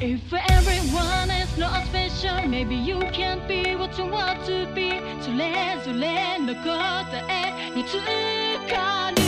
If everyone is not special, maybe you can't be what you want to be. それぞれの答えにつかる。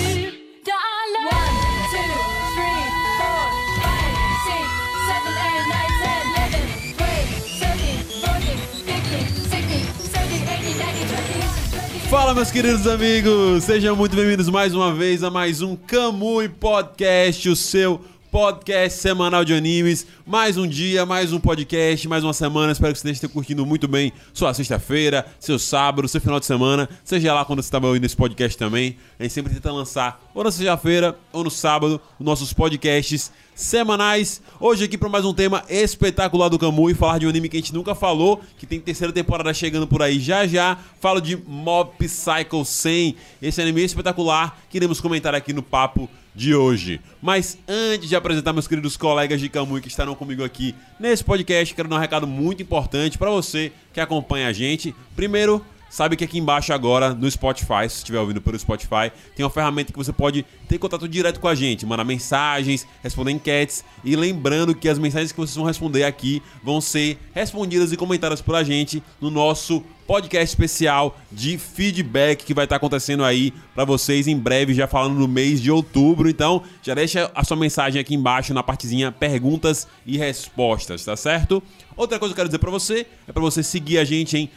Fala, meus queridos amigos! Sejam muito bem-vindos mais uma vez a mais um Camui Podcast, o seu podcast semanal de animes. Mais um dia, mais um podcast, mais uma semana. Espero que você esteja curtindo muito bem sua sexta-feira, seu sábado, seu final de semana. Seja lá quando você estava ouvindo esse podcast também. A gente sempre tenta lançar ou na sexta-feira ou no sábado os nossos podcasts semanais. Hoje aqui para mais um tema espetacular do Kamui, falar de um anime que a gente nunca falou, que tem terceira temporada chegando por aí já já. Falo de Mob Psycho 100, esse anime espetacular que iremos comentar aqui no papo de hoje. Mas antes de apresentar meus queridos colegas de Kamui que estarão comigo aqui nesse podcast, quero dar um recado muito importante para você que acompanha a gente. Primeiro, Sabe que aqui embaixo agora, no Spotify, se estiver ouvindo pelo Spotify, tem uma ferramenta que você pode ter contato direto com a gente, mandar mensagens, responder enquetes e lembrando que as mensagens que vocês vão responder aqui vão ser respondidas e comentadas por a gente no nosso podcast especial de feedback que vai estar acontecendo aí para vocês em breve, já falando no mês de outubro. Então, já deixa a sua mensagem aqui embaixo na partezinha perguntas e respostas, tá certo? Outra coisa que eu quero dizer para você é para você seguir a gente em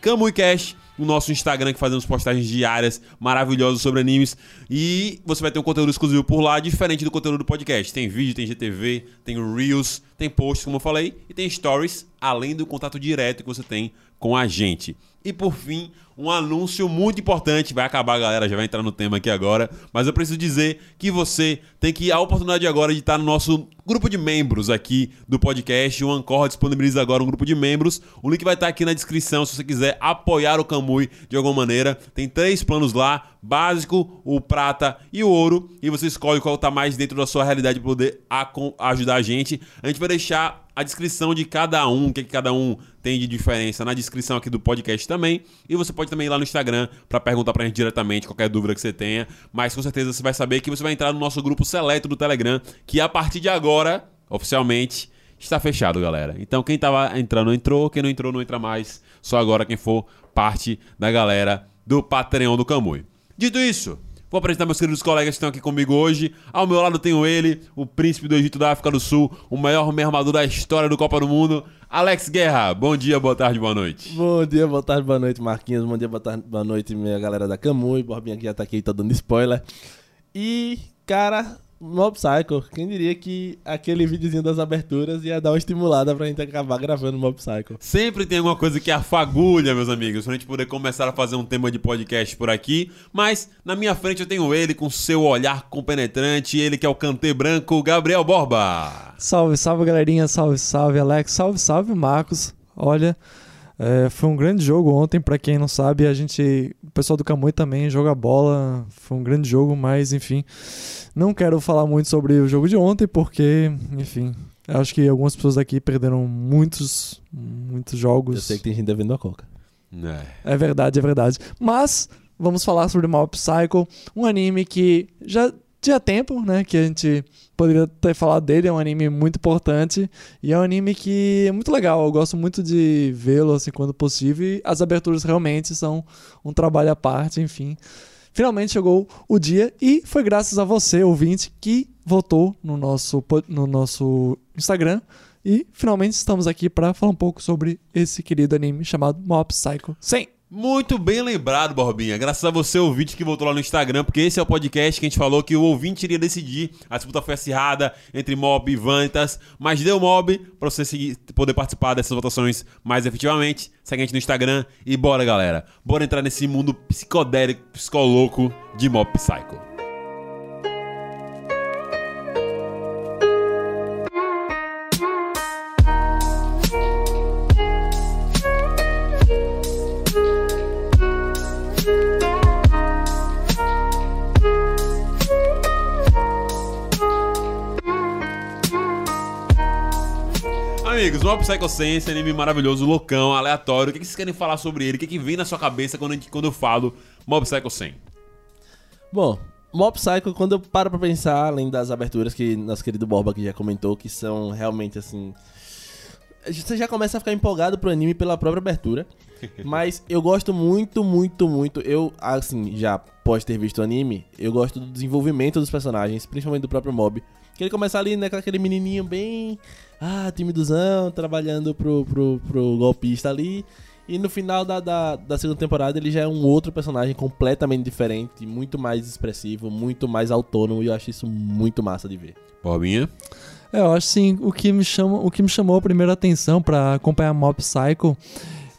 @camuicast o nosso Instagram que fazemos postagens diárias maravilhosas sobre animes e você vai ter um conteúdo exclusivo por lá, diferente do conteúdo do podcast. Tem vídeo, tem GTV, tem Reels, tem posts, como eu falei, e tem stories, além do contato direto que você tem com a gente. E por fim, um anúncio muito importante. Vai acabar, galera, já vai entrar no tema aqui agora. Mas eu preciso dizer que você tem que a oportunidade agora de estar no nosso grupo de membros aqui do podcast. O Ancor disponibiliza agora um grupo de membros. O link vai estar aqui na descrição se você quiser apoiar o Kamui de alguma maneira. Tem três planos lá: básico, o prata e o ouro. E você escolhe qual está mais dentro da sua realidade para poder ajudar a gente. A gente vai deixar a descrição de cada um, o que, que cada um tem de diferença na descrição aqui do podcast também. E você pode também ir lá no Instagram para perguntar pra gente diretamente qualquer dúvida que você tenha. Mas com certeza você vai saber que você vai entrar no nosso grupo seleto do Telegram, que a partir de agora, oficialmente, está fechado, galera. Então quem tava entrando entrou, quem não entrou não entra mais. Só agora quem for parte da galera do Patreon do Camui. Dito isso, Vou apresentar meus queridos colegas que estão aqui comigo hoje. Ao meu lado tenho ele, o príncipe do Egito da África do Sul, o maior armador da história do Copa do Mundo, Alex Guerra. Bom dia, boa tarde, boa noite. Bom dia, boa tarde, boa noite, Marquinhos. Bom dia, boa tarde, boa noite, minha galera da Camui. Borbinha aqui já tá aqui, tá dando spoiler. E, cara, Mob Psycho, quem diria que aquele videozinho das aberturas ia dar uma estimulada pra gente acabar gravando Mob Psycho. Sempre tem alguma coisa que afagulha, meus amigos, pra gente poder começar a fazer um tema de podcast por aqui. Mas na minha frente eu tenho ele com seu olhar compenetrante, ele que é o cantê branco, Gabriel Borba. Salve, salve galerinha, salve, salve Alex, salve, salve Marcos. Olha, é, foi um grande jogo ontem, para quem não sabe, a gente, o pessoal do Camui também joga bola, foi um grande jogo, mas enfim, não quero falar muito sobre o jogo de ontem, porque, enfim, acho que algumas pessoas aqui perderam muitos, muitos jogos. Eu sei que tem gente devendo a coca. É. é verdade, é verdade. Mas vamos falar sobre Mob Psycho, um anime que já tinha tempo, né, que a gente poderia ter falado dele, é um anime muito importante e é um anime que é muito legal, eu gosto muito de vê-lo assim quando possível e as aberturas realmente são um trabalho à parte, enfim. Finalmente chegou o dia e foi graças a você, ouvinte, que votou no nosso, no nosso Instagram e finalmente estamos aqui para falar um pouco sobre esse querido anime chamado Mob Psycho 100. Muito bem lembrado, Borbinha. Graças a você, ouvinte, que voltou lá no Instagram, porque esse é o podcast que a gente falou que o ouvinte iria decidir. A disputa foi acirrada entre Mob e Vantas, mas deu Mob para você seguir, poder participar dessas votações mais efetivamente. Segue a gente no Instagram e bora, galera. Bora entrar nesse mundo psicodélico, psicoloco de Mob Psycho. Amigos, Mob Psycho Sense, anime maravilhoso, loucão, aleatório. O que, vocês querem falar sobre ele? O que, que vem na sua cabeça quando, quando eu falo Mob Psycho 100? Bom, Mob Psycho, quando eu paro pra pensar, além das aberturas que nosso querido Borba aqui já comentou, que são realmente assim. Você já começa a ficar empolgado pro anime pela própria abertura. Mas eu gosto muito, muito, muito. Eu, assim, já após ter visto o anime, eu gosto do desenvolvimento dos personagens, principalmente do próprio Mob. Que ele começa ali, né, com aquele menininho bem. Ah, timidozão, trabalhando pro, pro, pro golpista ali. E no final da, da, da, segunda temporada ele já é um outro personagem completamente diferente, muito mais expressivo, muito mais autônomo, e eu acho isso muito massa de ver. Borbinha? É, eu acho sim, o que me, chama, o que me chamou a primeira atenção para acompanhar Mob Psycho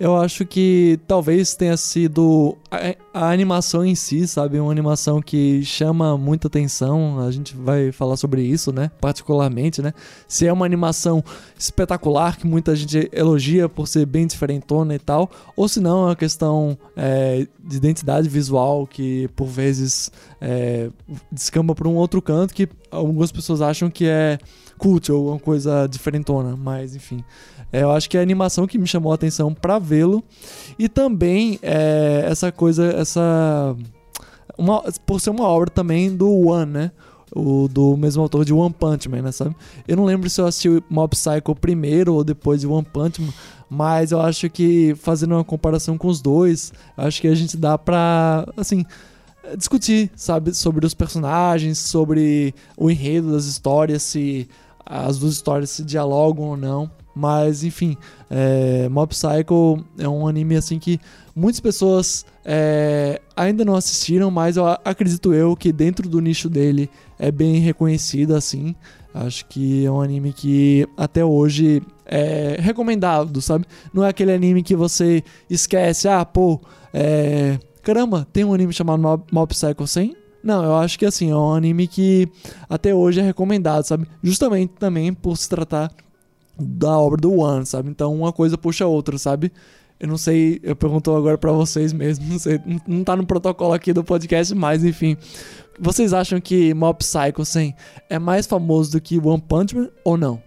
eu acho que talvez tenha sido a, a, animação em si, sabe? Uma animação que chama muita atenção. A gente vai falar sobre isso, né? Particularmente, né? Se é uma animação espetacular que muita gente elogia por ser bem diferentona e tal, ou se não é uma questão é, de identidade visual que por vezes é, descamba para um outro canto que algumas pessoas acham que é cult ou uma coisa diferentona, mas enfim. É, eu acho que é a animação que me chamou a atenção para vê-lo. E também é, essa coisa, essa. Uma, por ser uma obra também do One, né? O, do mesmo autor de One Punch Man, né, sabe? Eu não lembro se eu assisti Mob Psycho primeiro ou depois de One Punch Man, mas eu acho que fazendo uma comparação com os dois, acho que a gente dá pra, assim, discutir, sabe, sobre os personagens, sobre o enredo das histórias, se as duas histórias se dialogam ou não. Mas, enfim, é, Mob Psycho é um anime assim que muitas pessoas é, ainda não assistiram, mas eu acredito eu que dentro do nicho dele é bem reconhecido assim. Acho que é um anime que até hoje é recomendado, sabe? Não é aquele anime que você esquece, ah, pô, é, caramba, tem um anime chamado Mob, Mob Psycho 100? Não, eu acho que assim, é um anime que até hoje é recomendado, sabe? Justamente também por se tratar da obra do One, sabe? Então uma coisa puxa a outra, sabe? Eu não sei, eu pergunto agora para vocês mesmo, não sei, não tá no protocolo aqui do podcast, mas enfim. Vocês acham que Mob Psycho 100 é mais famoso do que One Punch Man ou não?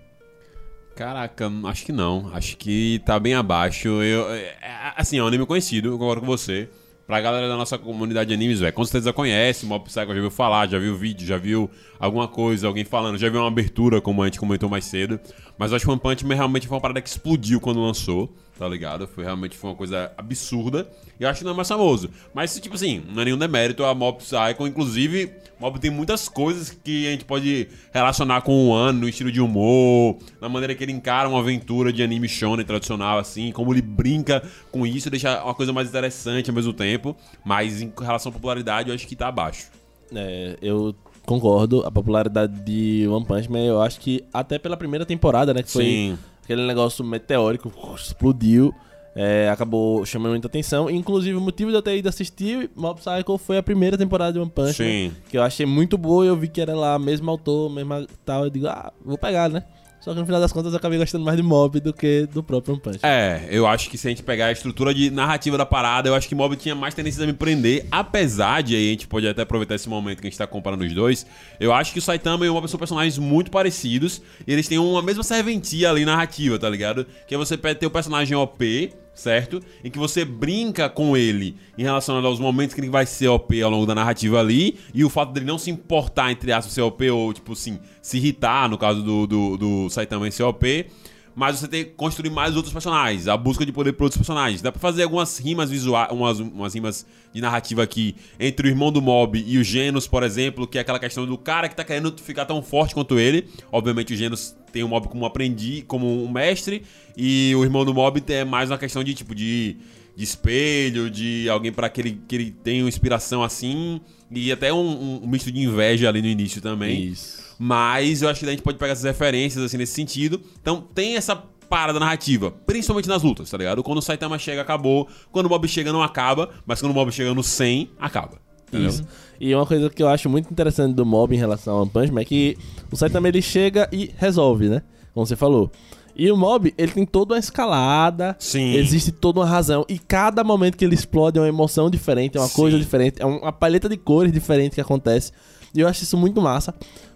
Caraca, acho que não. Acho que tá bem abaixo. Eu, é, assim, é um anime conhecido, eu concordo com você. Pra galera da nossa comunidade de animes, velho, com certeza conhece, Mob Psycho já viu falar, já viu vídeo, já viu alguma coisa, alguém falando, já viu uma abertura, como a gente comentou mais cedo. Mas eu acho que One Punch Man realmente foi uma parada que explodiu quando lançou, tá ligado? Foi realmente foi uma coisa absurda. E eu acho que não é mais famoso. Mas, tipo assim, não é nenhum demérito a Mob Psycho. Inclusive, Mob tem muitas coisas que a gente pode relacionar com o One, no estilo de humor, na maneira que ele encara uma aventura de anime shonen tradicional, assim, como ele brinca com isso, deixa uma coisa mais interessante ao mesmo tempo. Mas em relação à popularidade, eu acho que tá abaixo. É, eu concordo. A popularidade de One Punch Man, eu acho que até pela primeira temporada, né? Que foi Sim. aquele negócio meteórico, explodiu. É, acabou chamando muita atenção. Inclusive, o motivo de eu ter ido assistir Mob Psycho foi a primeira temporada de One Punch Sim. Man, que eu achei muito boa e eu vi que era lá, mesmo autor, mesmo tal. Eu digo, ah, vou pegar, né? Só que no final das contas eu acabei gostando mais de Mob do que do próprio One Punch. É, eu acho que se a gente pegar a estrutura de narrativa da parada, eu acho que Mob tinha mais tendência a me prender, apesar de aí a gente pode até aproveitar esse momento que a gente tá comparando os dois. Eu acho que o Saitama e o Mob são personagens muito parecidos, e eles têm uma mesma serventia ali narrativa, tá ligado? Que é você ter o personagem OP, certo? Em que você brinca com ele em relação aos momentos que ele vai ser OP ao longo da narrativa ali, e o fato dele não se importar, entre aspas, ser OP, ou, tipo assim, se irritar, no caso do, do, do Saitama ser OP, mas você tem que construir mais outros personagens, a busca de poder para outros personagens. Dá pra fazer algumas rimas visuais, umas, umas rimas de narrativa aqui entre o irmão do Mob e o Genos, por exemplo, que é aquela questão do cara que tá querendo ficar tão forte quanto ele. Obviamente o Genos tem o Mob como aprendiz, como um mestre, e o irmão do Mob é mais uma questão de tipo de, de espelho, de alguém para que ele, que ele tenha inspiração assim, e até um, um, um misto de inveja ali no início também. Isso. Mas eu acho que a gente pode pegar essas referências assim nesse sentido. Então tem essa parada narrativa, principalmente nas lutas, tá ligado? Quando o Saitama chega, acabou. Quando o Mob chega, não acaba. Mas quando o Mob chega no 100, acaba. Entendeu? Isso. E uma coisa que eu acho muito interessante do Mob em relação ao One Punch Man é que o Saitama ele chega e resolve, né? Como você falou. E o Mob, ele tem toda uma escalada, Sim. existe toda uma razão. E cada momento que ele explode é uma emoção diferente, é uma Sim. coisa diferente, é uma paleta de cores diferente que acontece. E eu acho isso muito massa,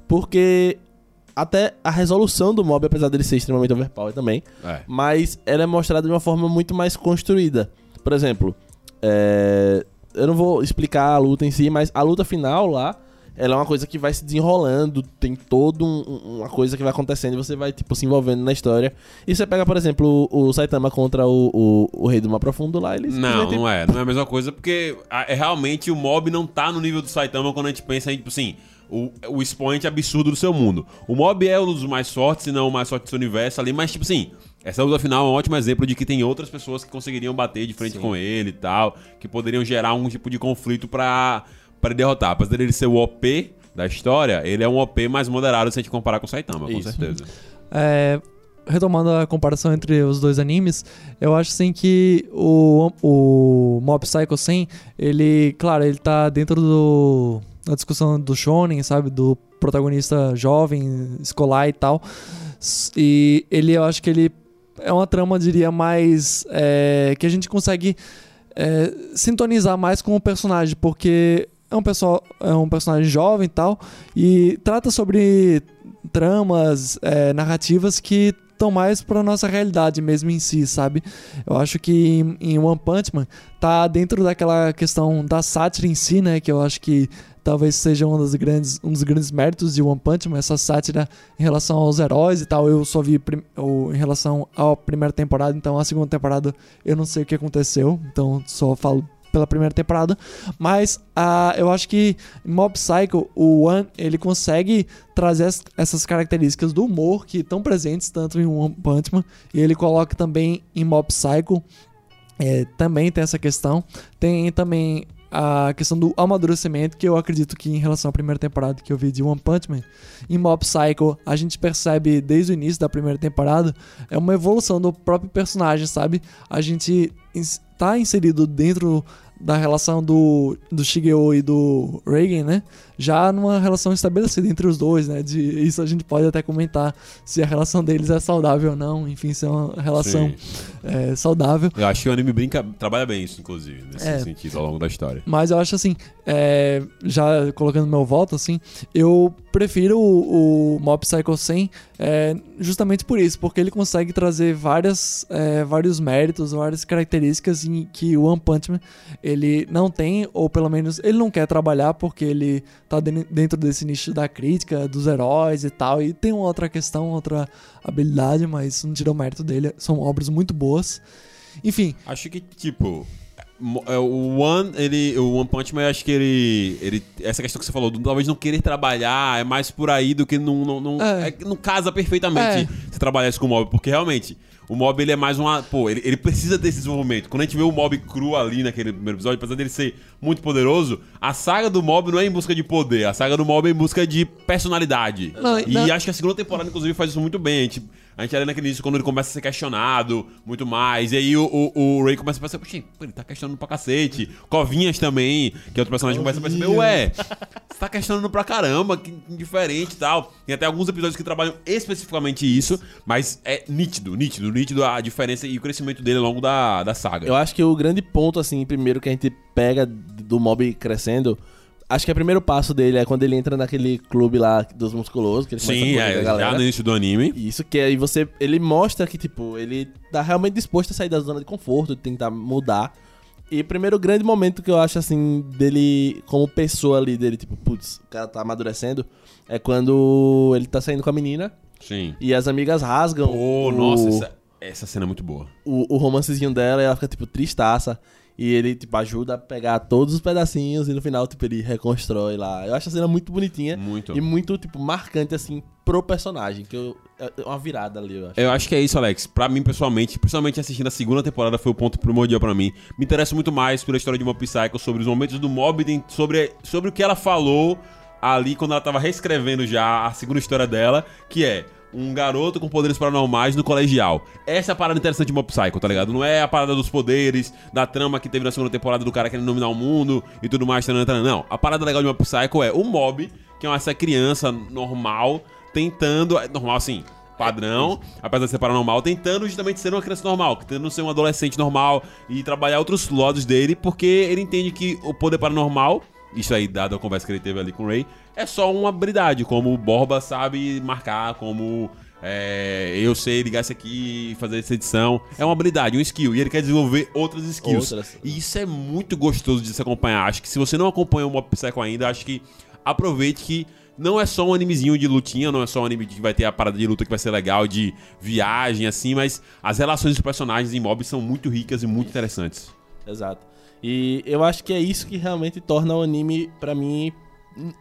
porque até a resolução do Mob, apesar dele ser extremamente overpower também, É. mas ela é mostrada de uma forma muito mais construída. Por exemplo, é, eu não vou explicar a luta em si, mas a luta final lá, ela é uma coisa que vai se desenrolando, tem todo um- um- uma coisa que vai acontecendo e você vai, tipo, se envolvendo na história. E você pega, por exemplo, o, o Saitama contra o, o, o Rei do Mar Profundo lá, eles Não, simplesmente- não é. Não é a mesma coisa, porque é realmente o mob não tá no nível do Saitama quando a gente pensa em, tipo assim, o, o expoente absurdo do seu mundo. O mob é um dos mais fortes, se não o mais forte do seu universo ali, mas, tipo assim, essa luta final é um ótimo exemplo de que tem outras pessoas que conseguiriam bater de frente Sim. com ele e tal, que poderiam gerar um tipo de conflito pra, ele derrotar. Apesar dele ser o OP da história, ele é um OP mais moderado se a gente comparar com o Saitama, com Isso. certeza. É, retomando a comparação entre os dois animes, eu acho assim que o, o Mob Psycho 100, ele, claro, ele tá dentro do da discussão do shonen, sabe, do protagonista jovem, escolar e tal. E ele, eu acho que ele é uma trama, diria, mais é, que a gente consegue é, sintonizar mais com o personagem, porque é um, pessoal, é um personagem jovem e tal, e trata sobre tramas, é, narrativas que estão mais pra nossa realidade mesmo em si, sabe? Eu acho que em, em One Punch Man tá dentro daquela questão da sátira em si, né? Que eu acho que talvez seja um dos grandes, um dos grandes méritos de One Punch Man, essa sátira em relação aos heróis e tal. Eu só vi prim- o- em relação à primeira temporada, então a segunda temporada eu não sei o que aconteceu, então só falo pela primeira temporada, mas ah, eu acho que Mob Psycho, o One, ele consegue trazer as- essas características do humor que estão presentes tanto em One Punch Man, e ele coloca também em Mob Psycho, é, também tem essa questão, tem também a questão do amadurecimento, que eu acredito que em relação à primeira temporada que eu vi de One Punch Man, em Mob Psycho, a gente percebe desde o início da primeira temporada, é uma evolução do próprio personagem, sabe? A gente ins- tá inserido dentro da relação do, do Shigeo e do Reagan, né? Já numa relação estabelecida entre os dois, né? De, isso a gente pode até comentar se a relação deles é saudável ou não. Enfim, se é uma relação é, saudável. Eu acho que o anime brinca, trabalha bem isso, inclusive, nesse É. sentido, ao longo da história. Mas eu acho assim, é, já colocando meu voto, assim, eu prefiro o, o Mob Psycho 100 é, justamente por isso, porque ele consegue trazer várias, é, vários méritos, várias características em que o One Punch Man ele não tem, ou pelo menos ele não quer trabalhar porque ele tá den- dentro desse nicho da crítica, dos heróis e tal, e tem uma outra questão, outra habilidade, mas não tira o mérito dele, são obras muito boas. Enfim, Acho que, tipo, é, o One, ele, o One Punch Man, eu acho que ele, ele. Essa questão que você falou, do talvez não querer trabalhar, é mais por aí do que não. Não, não, É. é não casa perfeitamente É. se trabalhar isso com o mob, porque realmente. O mob ele é mais uma. Pô, ele, ele precisa desse desenvolvimento. Quando a gente vê o mob cru ali naquele primeiro episódio, apesar dele ser muito poderoso, a saga do mob não é em busca de poder. A saga do mob é em busca de personalidade. Não, e não- acho que a segunda temporada, inclusive, faz isso muito bem. A gente, a gente ali naquele início, quando ele começa a ser questionado muito mais. E aí o, o, o Ray começa a perceber, "Poxa, ele tá questionando pra cacete. Covinhas também, que é outro personagem, começa a perceber, ué, você tá questionando pra caramba, que diferente e tal. Tem até alguns episódios que trabalham especificamente isso, mas é nítido, nítido, nítido a diferença e o crescimento dele ao longo da, da saga. Eu acho que o grande ponto, assim, primeiro que a gente pega do mob crescendo, acho que o primeiro passo dele é quando ele entra naquele clube lá dos musculosos, que ele Sim, é, já no início do anime. Isso que aí você. Ele mostra que, tipo, ele tá realmente disposto a sair da zona de conforto, de tentar mudar. E o primeiro grande momento que eu acho, assim, dele como pessoa ali, dele, tipo, putz, o cara tá amadurecendo, é quando ele tá saindo com a menina Sim. e as amigas rasgam Pô, o, nossa, essa, essa cena é muito boa. o, o romancezinho dela e ela fica, tipo, tristaça. E ele, tipo, ajuda a pegar todos os pedacinhos e no final, tipo, ele reconstrói lá. Eu acho a cena muito bonitinha Muito. e muito, tipo, marcante, assim, pro personagem. Que eu, é é uma virada ali, eu acho. Eu acho que é isso, Alex. Pra mim, pessoalmente, principalmente assistindo a segunda temporada, foi o ponto primordial pra mim. Me interessa muito mais pela história de Mob Psycho, sobre os momentos do Mob, sobre, sobre o que ela falou ali quando ela tava reescrevendo já a segunda história dela, que é um garoto com poderes paranormais no colegial. Essa é a parada interessante de Mob Psycho, tá ligado? Não é a parada dos poderes, da trama que teve na segunda temporada do cara querendo dominar o mundo e tudo mais, tanan. não. A parada legal de Mob Psycho é o Mob, que é essa criança normal, tentando... é Normal, assim, padrão, apesar de ser paranormal, tentando justamente ser uma criança normal, tentando ser um adolescente normal e trabalhar outros lados dele, porque ele entende que o poder paranormal, isso aí, dado a conversa que ele teve ali com o Ray, é só uma habilidade, como o Borba sabe marcar, como é, eu sei ligar isso aqui e fazer essa edição. É uma habilidade, um skill, e ele quer desenvolver outras skills. Outras. E isso é muito gostoso de se acompanhar. Acho que se você não acompanha o Mob Psycho ainda, acho que aproveite que não é só um animezinho de lutinha, não é só um anime que vai ter a parada de luta que vai ser legal, de viagem, assim, mas as relações dos personagens em mob são muito ricas e muito interessantes. Exato. E eu acho que é isso que realmente torna o anime, pra mim,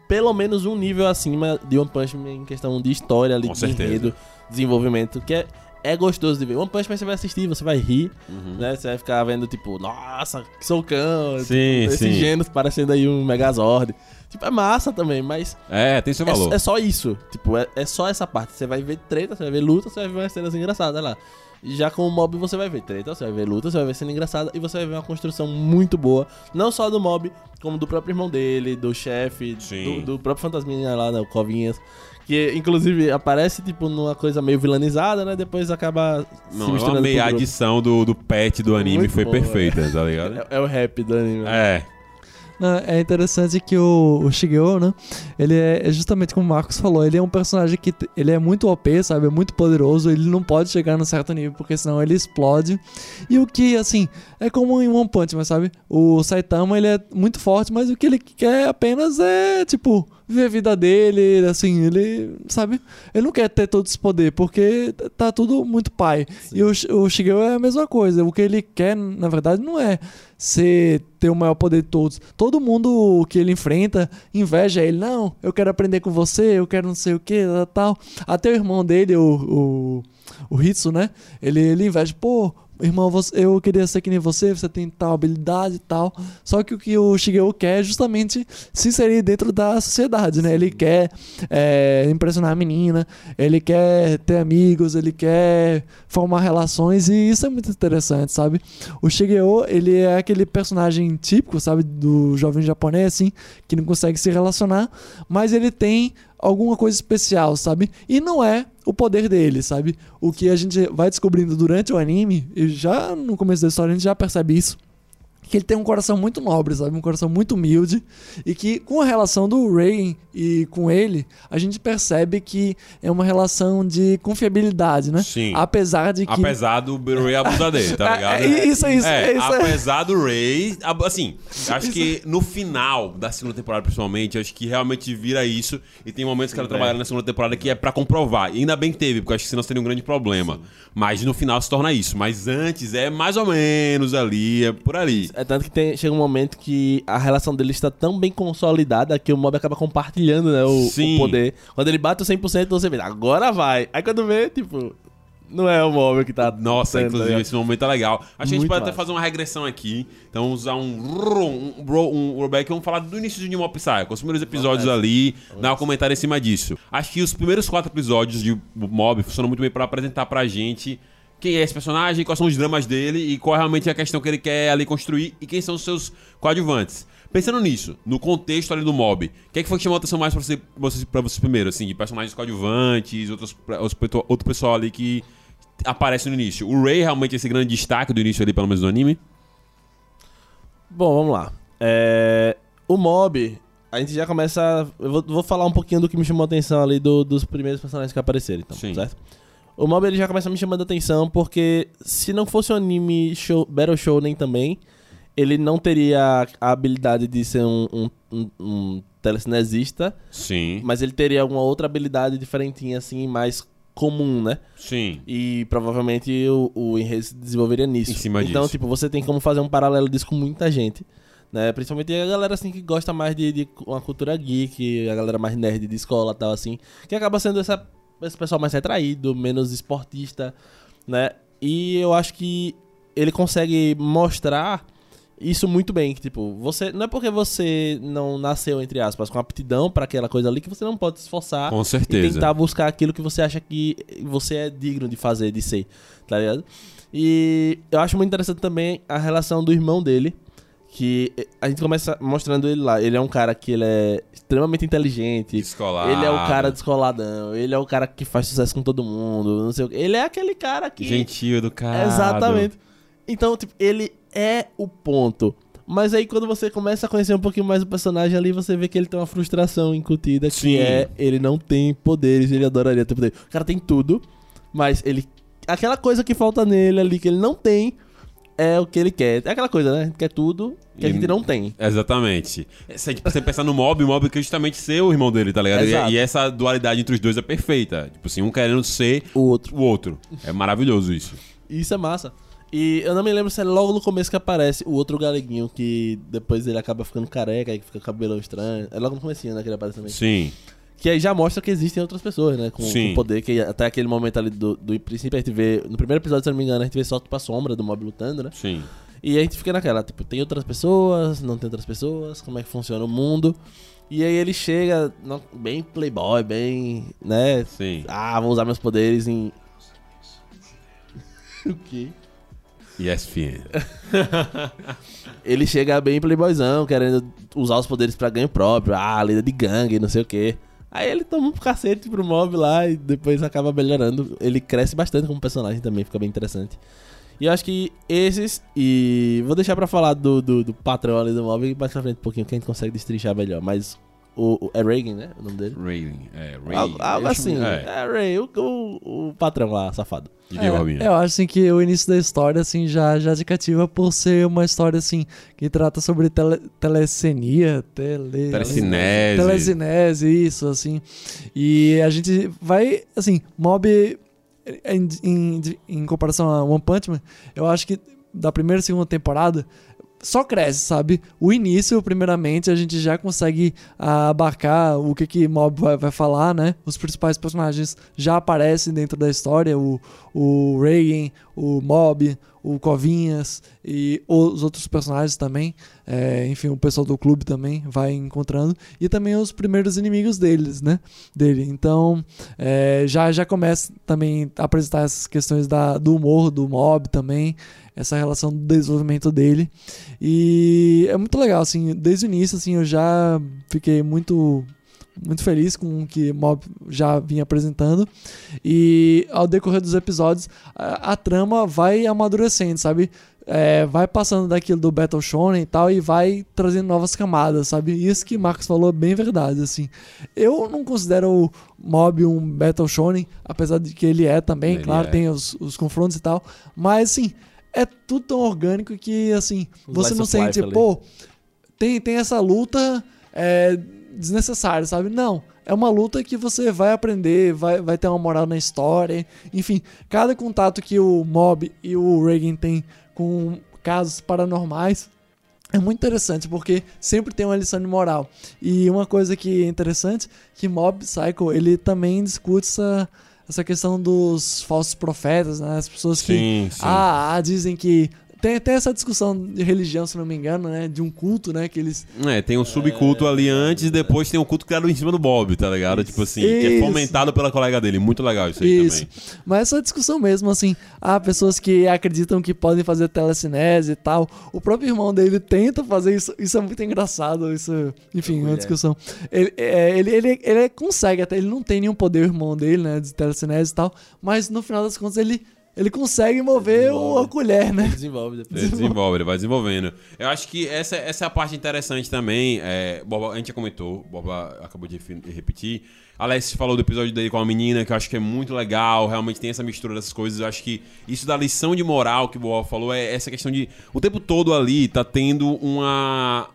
pelo menos um nível acima de One Punch Man em questão de história, ali, Com de certeza. enredo, desenvolvimento, que é, é gostoso de ver. One Punch Man você vai assistir, você vai rir, né? Você vai ficar vendo, tipo, nossa, que socão, Sim, tipo, esses sim. gêneros parecendo aí um Megazord. Tipo, é massa também, mas É, tem seu valor. é, é só isso. Tipo, é, é só essa parte. Você vai ver treta, você vai ver luta, você vai ver umas cenas engraçadas lá. Já com o mob você vai ver treta, você vai ver luta, você vai ver cena engraçada e você vai ver uma construção muito boa. Não só do mob, como do próprio irmão dele, do chefe, do, do próprio fantasminha lá, né, o Covinhas. Que inclusive aparece, tipo, numa coisa meio vilanizada, né? Depois acaba se Não, eu misturando amei com o a grupo. adição do, do pet do anime, Muito foi bom, perfeita, tá ligado? É, é o rap do anime. É, Não, É interessante que o, Shigeo, né? Ele é, é justamente como o Marcos falou, ele é um personagem que ele é muito OP, sabe? É muito poderoso, ele não pode chegar num certo nível, porque senão ele explode. E o que, assim, é como em One Punch, mas sabe? O Saitama, ele é muito forte, mas o que ele quer apenas é, tipo, viver a vida dele, assim, ele, sabe? Ele não quer ter todo esse poder, porque tá tudo muito pai. E o, o Shigeo é a mesma coisa, o que ele quer, na verdade, não é ser ter o maior poder de todos. Todo mundo que ele enfrenta inveja ele. Não, eu quero aprender com você, eu quero não sei o que, tal. Até o irmão dele, o, o, o Hitsu, né? Ele, ele inveja, pô. Irmão, você- eu queria ser que nem você, você tem tal habilidade e tal. Só que o que o Shigeo quer é justamente se inserir dentro da sociedade, né? Ele quer é, impressionar a menina, ele quer ter amigos, ele quer formar relações e isso é muito interessante, sabe? O Shigeo, ele é aquele personagem típico, sabe, do jovem japonês, assim, que não consegue se relacionar, mas ele tem alguma coisa especial, sabe? E não é o poder dele, sabe? O que a gente vai descobrindo durante o anime, e já no começo da história a gente já percebe isso, que ele tem um coração muito nobre, sabe? Um coração muito humilde. E que com a relação do Ray e com ele, a gente percebe que é uma relação de confiabilidade, né? Sim. Apesar de que. apesar do Ray abusar dele, tá ligado? É, é, isso, é isso, É, é isso. é. apesar do Ray, assim, acho que no final da segunda temporada, principalmente, acho que realmente vira isso. E tem momentos que ela trabalha na segunda temporada que é pra comprovar. E ainda bem que teve, porque acho que senão seria um grande problema. Mas no final se torna isso. Mas antes é mais ou menos ali, é por ali. É tanto que tem, chega um momento que a relação dele está tão bem consolidada que o mob acaba compartilhando né, o, o poder. Quando ele bate o 100%, você vê, agora vai. Aí quando vê, tipo, não é o mob que tá. Nossa, sendo, inclusive né? esse momento é legal. Acho que a gente Muito pode até massa. fazer uma regressão aqui. Então, usar um um, um, ro- um rollback. Vamos falar do início de Mob Psycho. Os primeiros episódios ali, dar um comentário em cima disso. Acho que os primeiros quatro episódios de Mob funcionam muito bem pra apresentar pra gente quem é esse personagem, quais são os dramas dele e qual é realmente a questão que ele quer ali construir e quem são os seus coadjuvantes. Pensando nisso, no contexto ali do mob, o que, é que foi que chamou a atenção mais pra você, pra você primeiro, assim, de personagens coadjuvantes, outros, outros, outro pessoal ali que aparece no início. O Ray realmente é esse grande destaque do início ali, pelo menos do anime. Bom, vamos lá. É, o mob, a gente já começa. Eu vou, vou falar um pouquinho do que me chamou a atenção ali do- dos primeiros personagens que apareceram, então, Sim. certo? O mob ele já começa me chamando a atenção porque se não fosse um anime show, Battle Show nem também, ele não teria a habilidade de ser um, um, um, um telecinesista, Sim. mas ele teria alguma outra habilidade diferentinha, assim, mais comum, né? Sim. E provavelmente o, o enredo se desenvolveria nisso. Em cima então, disso. tipo, você tem como fazer um paralelo disso com muita gente. Né? Principalmente a galera assim que gosta mais de, de uma cultura geek, a galera mais nerd de escola e tal, assim. Que acaba sendo essa, esse pessoal mais retraído, menos esportista, né? E eu acho que ele consegue mostrar isso muito bem, que tipo, você não é porque você não nasceu entre aspas com aptidão pra aquela coisa ali que você não pode se esforçar Com e certeza. tentar buscar aquilo que você acha que você é digno de fazer, de ser, tá ligado? E eu acho muito interessante também a relação do irmão dele, que a gente começa mostrando ele lá. Ele é um cara que ele é extremamente inteligente. Descolado. Ele é o cara descoladão, ele é o cara que faz sucesso com todo mundo, não sei o quê. Ele é aquele cara que Gentil, educado. Exatamente. Então, tipo, ele é o ponto. Mas aí quando você começa a conhecer um pouquinho mais o personagem ali, você vê que ele tem uma frustração incutida, que Sim. é ele não tem poderes, ele adoraria ter poder. O cara tem tudo, mas ele aquela coisa que falta nele ali que ele não tem, é o que ele quer. É aquela coisa, né? A quer tudo que a E- gente não tem. Exatamente. Se tipo, você pensar no Mob, o Mob quer justamente ser o irmão dele, tá ligado? E, e essa dualidade entre os dois é perfeita. Tipo assim, um querendo ser O outro. o outro. É maravilhoso isso. Isso é massa. E eu não me lembro se é logo no começo que aparece o outro galeguinho que depois ele acaba ficando careca e fica com cabelo estranho. É logo no comecinho, né, que ele aparece também. Sim. Que aí já mostra que existem outras pessoas, né? Com, Sim. com poder, que até aquele momento ali do, do princípio a gente vê. No primeiro episódio, se eu não me engano, a gente vê só tipo, a sombra do mob lutando, né? Sim. E aí a gente fica naquela, tipo, tem outras pessoas, não tem outras pessoas, como é que funciona o mundo. E aí ele chega bem playboy, bem, né? Sim. Ah, vou usar meus poderes em. o quê? ESPN. Ele chega bem playboyzão, querendo usar os poderes pra ganho próprio. Ah, líder de gangue, não sei o quê. Aí ele toma um cacete pro mob lá e depois acaba melhorando. Ele cresce bastante como personagem também, fica bem interessante. E eu acho que esses. E vou deixar pra falar do, do, do patrão ali do mob mais pra frente um pouquinho, que a gente consegue destrinchar melhor. Mas o, o- é Reagan, né? O nome dele? Rayling. É, Ray. Algo, algo assim. É. É, Ray, o, o, o patrão lá, safado. E? É, eu acho assim que o início da história assim já já te cativa por ser uma história assim que trata sobre tele, telecenia, tele, Telecinese. telecinese, isso assim. E a gente vai assim, Mob em, em, em comparação a One Punch Man, eu acho que da primeira e segunda temporada só cresce, sabe? O início, primeiramente, a gente já consegue ah, abarcar o que que Mob vai, vai falar, né? Os principais personagens já aparecem dentro da história, o, o Reagan, o Mob, o Covinhas e os outros personagens também. É, enfim, o pessoal do clube também vai encontrando. E também os primeiros inimigos deles, né? Dele. Então, é, já, já começa também a apresentar essas questões da, do humor do Mob também, essa relação do desenvolvimento dele. E é muito legal, assim, desde o início, assim, eu já fiquei muito muito feliz com o que Mob já vinha apresentando. E ao decorrer dos episódios, a, a trama vai amadurecendo, sabe? É, vai passando daquilo do Battle Shonen e tal e vai trazendo novas camadas, sabe? Isso que Marcos falou é bem verdade, assim. Eu não considero o Mob um Battle Shonen, apesar de que ele é também, Ele claro, é. tem os, os confrontos e tal. Mas, assim, é tudo tão orgânico que, assim, Os você não sente, ali. pô, tem, tem essa luta é, desnecessária, sabe? Não. É uma luta que você vai aprender, vai, vai ter uma moral na história. Enfim, cada contato que o Mob e o Reagan têm com casos paranormais é muito interessante, porque sempre tem uma lição de moral. E uma coisa que é interessante, que Mob Psycho, ele também discute essa, essa questão dos falsos profetas, né? As pessoas que Sim, sim. ah, ah, dizem que. Tem até essa discussão de religião, se não me engano, né? De um culto, né? Que eles. É, tem um subculto ali antes e depois tem um culto criado em cima do Bob, tá ligado? Tipo assim, que é Isso. fomentado pela colega dele. Muito legal isso aí Isso. também. Mas essa discussão mesmo, assim, há pessoas que acreditam que podem fazer telecinese e tal. O próprio irmão dele tenta fazer isso. Isso é muito engraçado. Isso, enfim, é uma discussão. Ele, é, ele, ele, ele consegue até, ele não tem nenhum poder, o irmão dele, né? De telecinese e tal. Mas no final das contas, ele, ele consegue mover o, Desenvolve. a colher, né? Desenvolve depois. Ele desenvolve, ele vai desenvolvendo. Eu acho que essa, essa é a parte interessante também. É, Boba, a gente já comentou, Boba acabou de repetir. Alex falou do episódio dele com a menina, que eu acho que é muito legal. Realmente tem essa mistura dessas coisas. Eu acho que isso da lição de moral que o Boba falou é essa questão de. O tempo todo ali tá tendo uma.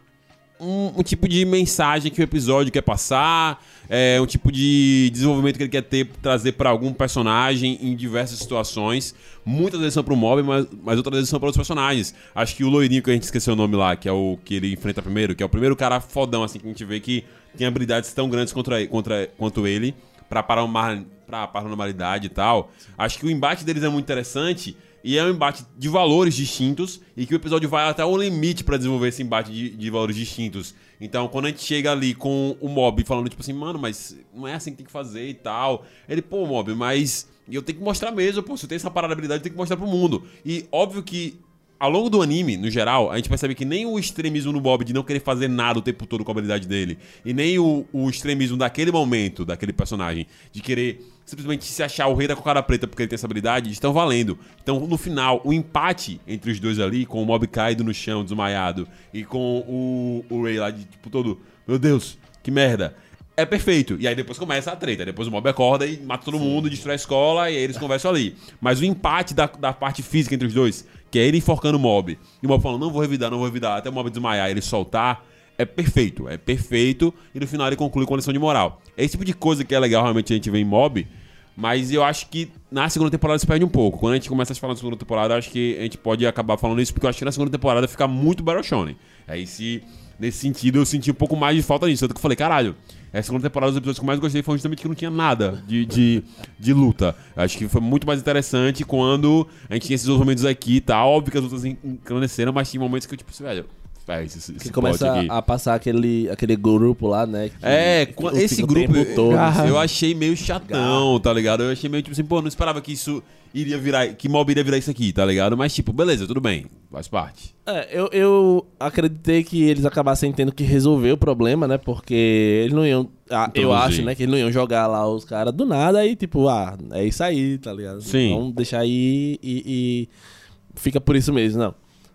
Um, um tipo de mensagem que o episódio quer passar, é, um tipo de desenvolvimento que ele quer ter, trazer pra algum personagem em diversas situações. Muitas vezes são pro mob, mas, mas outras vezes são para outros personagens. Acho que o loirinho que a gente esqueceu o nome lá, que é o que ele enfrenta primeiro, que é o primeiro cara fodão, assim, que a gente vê que tem habilidades tão grandes contra, contra, quanto ele, pra, paranormal, pra paranormalidade e tal. Acho que o embate deles é muito interessante. E é um embate de valores distintos e que o episódio vai até o limite pra desenvolver esse embate de, de valores distintos. Então, quando a gente chega ali com o Mob falando, tipo assim, mano, mas não é assim que tem que fazer e tal. Ele, pô, Mob, mas eu tenho que mostrar mesmo, pô, se eu tenho essa parada de habilidade, eu tenho que mostrar pro mundo. E óbvio que ao longo do anime, no geral, a gente percebe que nem o extremismo no Bob de não querer fazer nada o tempo todo com a habilidade dele, e nem o, o extremismo daquele momento, daquele personagem, de querer simplesmente se achar o rei da cocada preta porque ele tem essa habilidade, estão valendo. Então, no final, o empate entre os dois ali, com o Mob caído no chão, desmaiado, e com o, o Ray lá de tipo todo, meu Deus, que merda. É perfeito. E aí depois começa a treta. Depois o mob acorda e mata todo mundo, destrói a escola e aí eles conversam ali. Mas o empate da, da parte física entre os dois, que é ele enforcando o mob, e o mob falando, não vou revidar, não vou revidar, até o mob desmaiar ele soltar, é perfeito, é perfeito, e no final ele conclui com a lição de moral. É esse tipo de coisa que é legal realmente a gente ver em mob, mas eu acho que na segunda temporada se perde um pouco. Quando a gente começa a falar da segunda temporada, acho que a gente pode acabar falando isso, porque eu acho que na segunda temporada fica muito Battle Shonen. Aí se, nesse sentido, eu senti um pouco mais de falta disso. Tanto que eu falei, caralho, a segunda temporada dos episódios que eu mais gostei foi justamente que não tinha nada de, de, de luta. Eu acho que foi muito mais interessante quando a gente tinha esses momentos aqui, tá? Óbvio que as lutas enclandeceram, mas tinha momentos que eu, tipo, assim, velho, velho, esse, esse Que começa aqui. a passar aquele, aquele grupo lá, né? É, esse grupo todo, assim. eu achei meio chatão, tá ligado? Eu achei meio tipo assim, pô, não esperava que isso iria virar, que mob iria virar isso aqui, tá ligado? Mas tipo, beleza, tudo bem, faz parte. É, eu, eu acreditei que eles acabassem tendo que resolver o problema, né? Porque eles não iam. ah, eu Introduzir. acho, né? Que eles não iam jogar lá os caras do nada e, tipo, ah, é isso aí, tá ligado? Sim. Vamos deixar aí e, e fica por isso mesmo, não.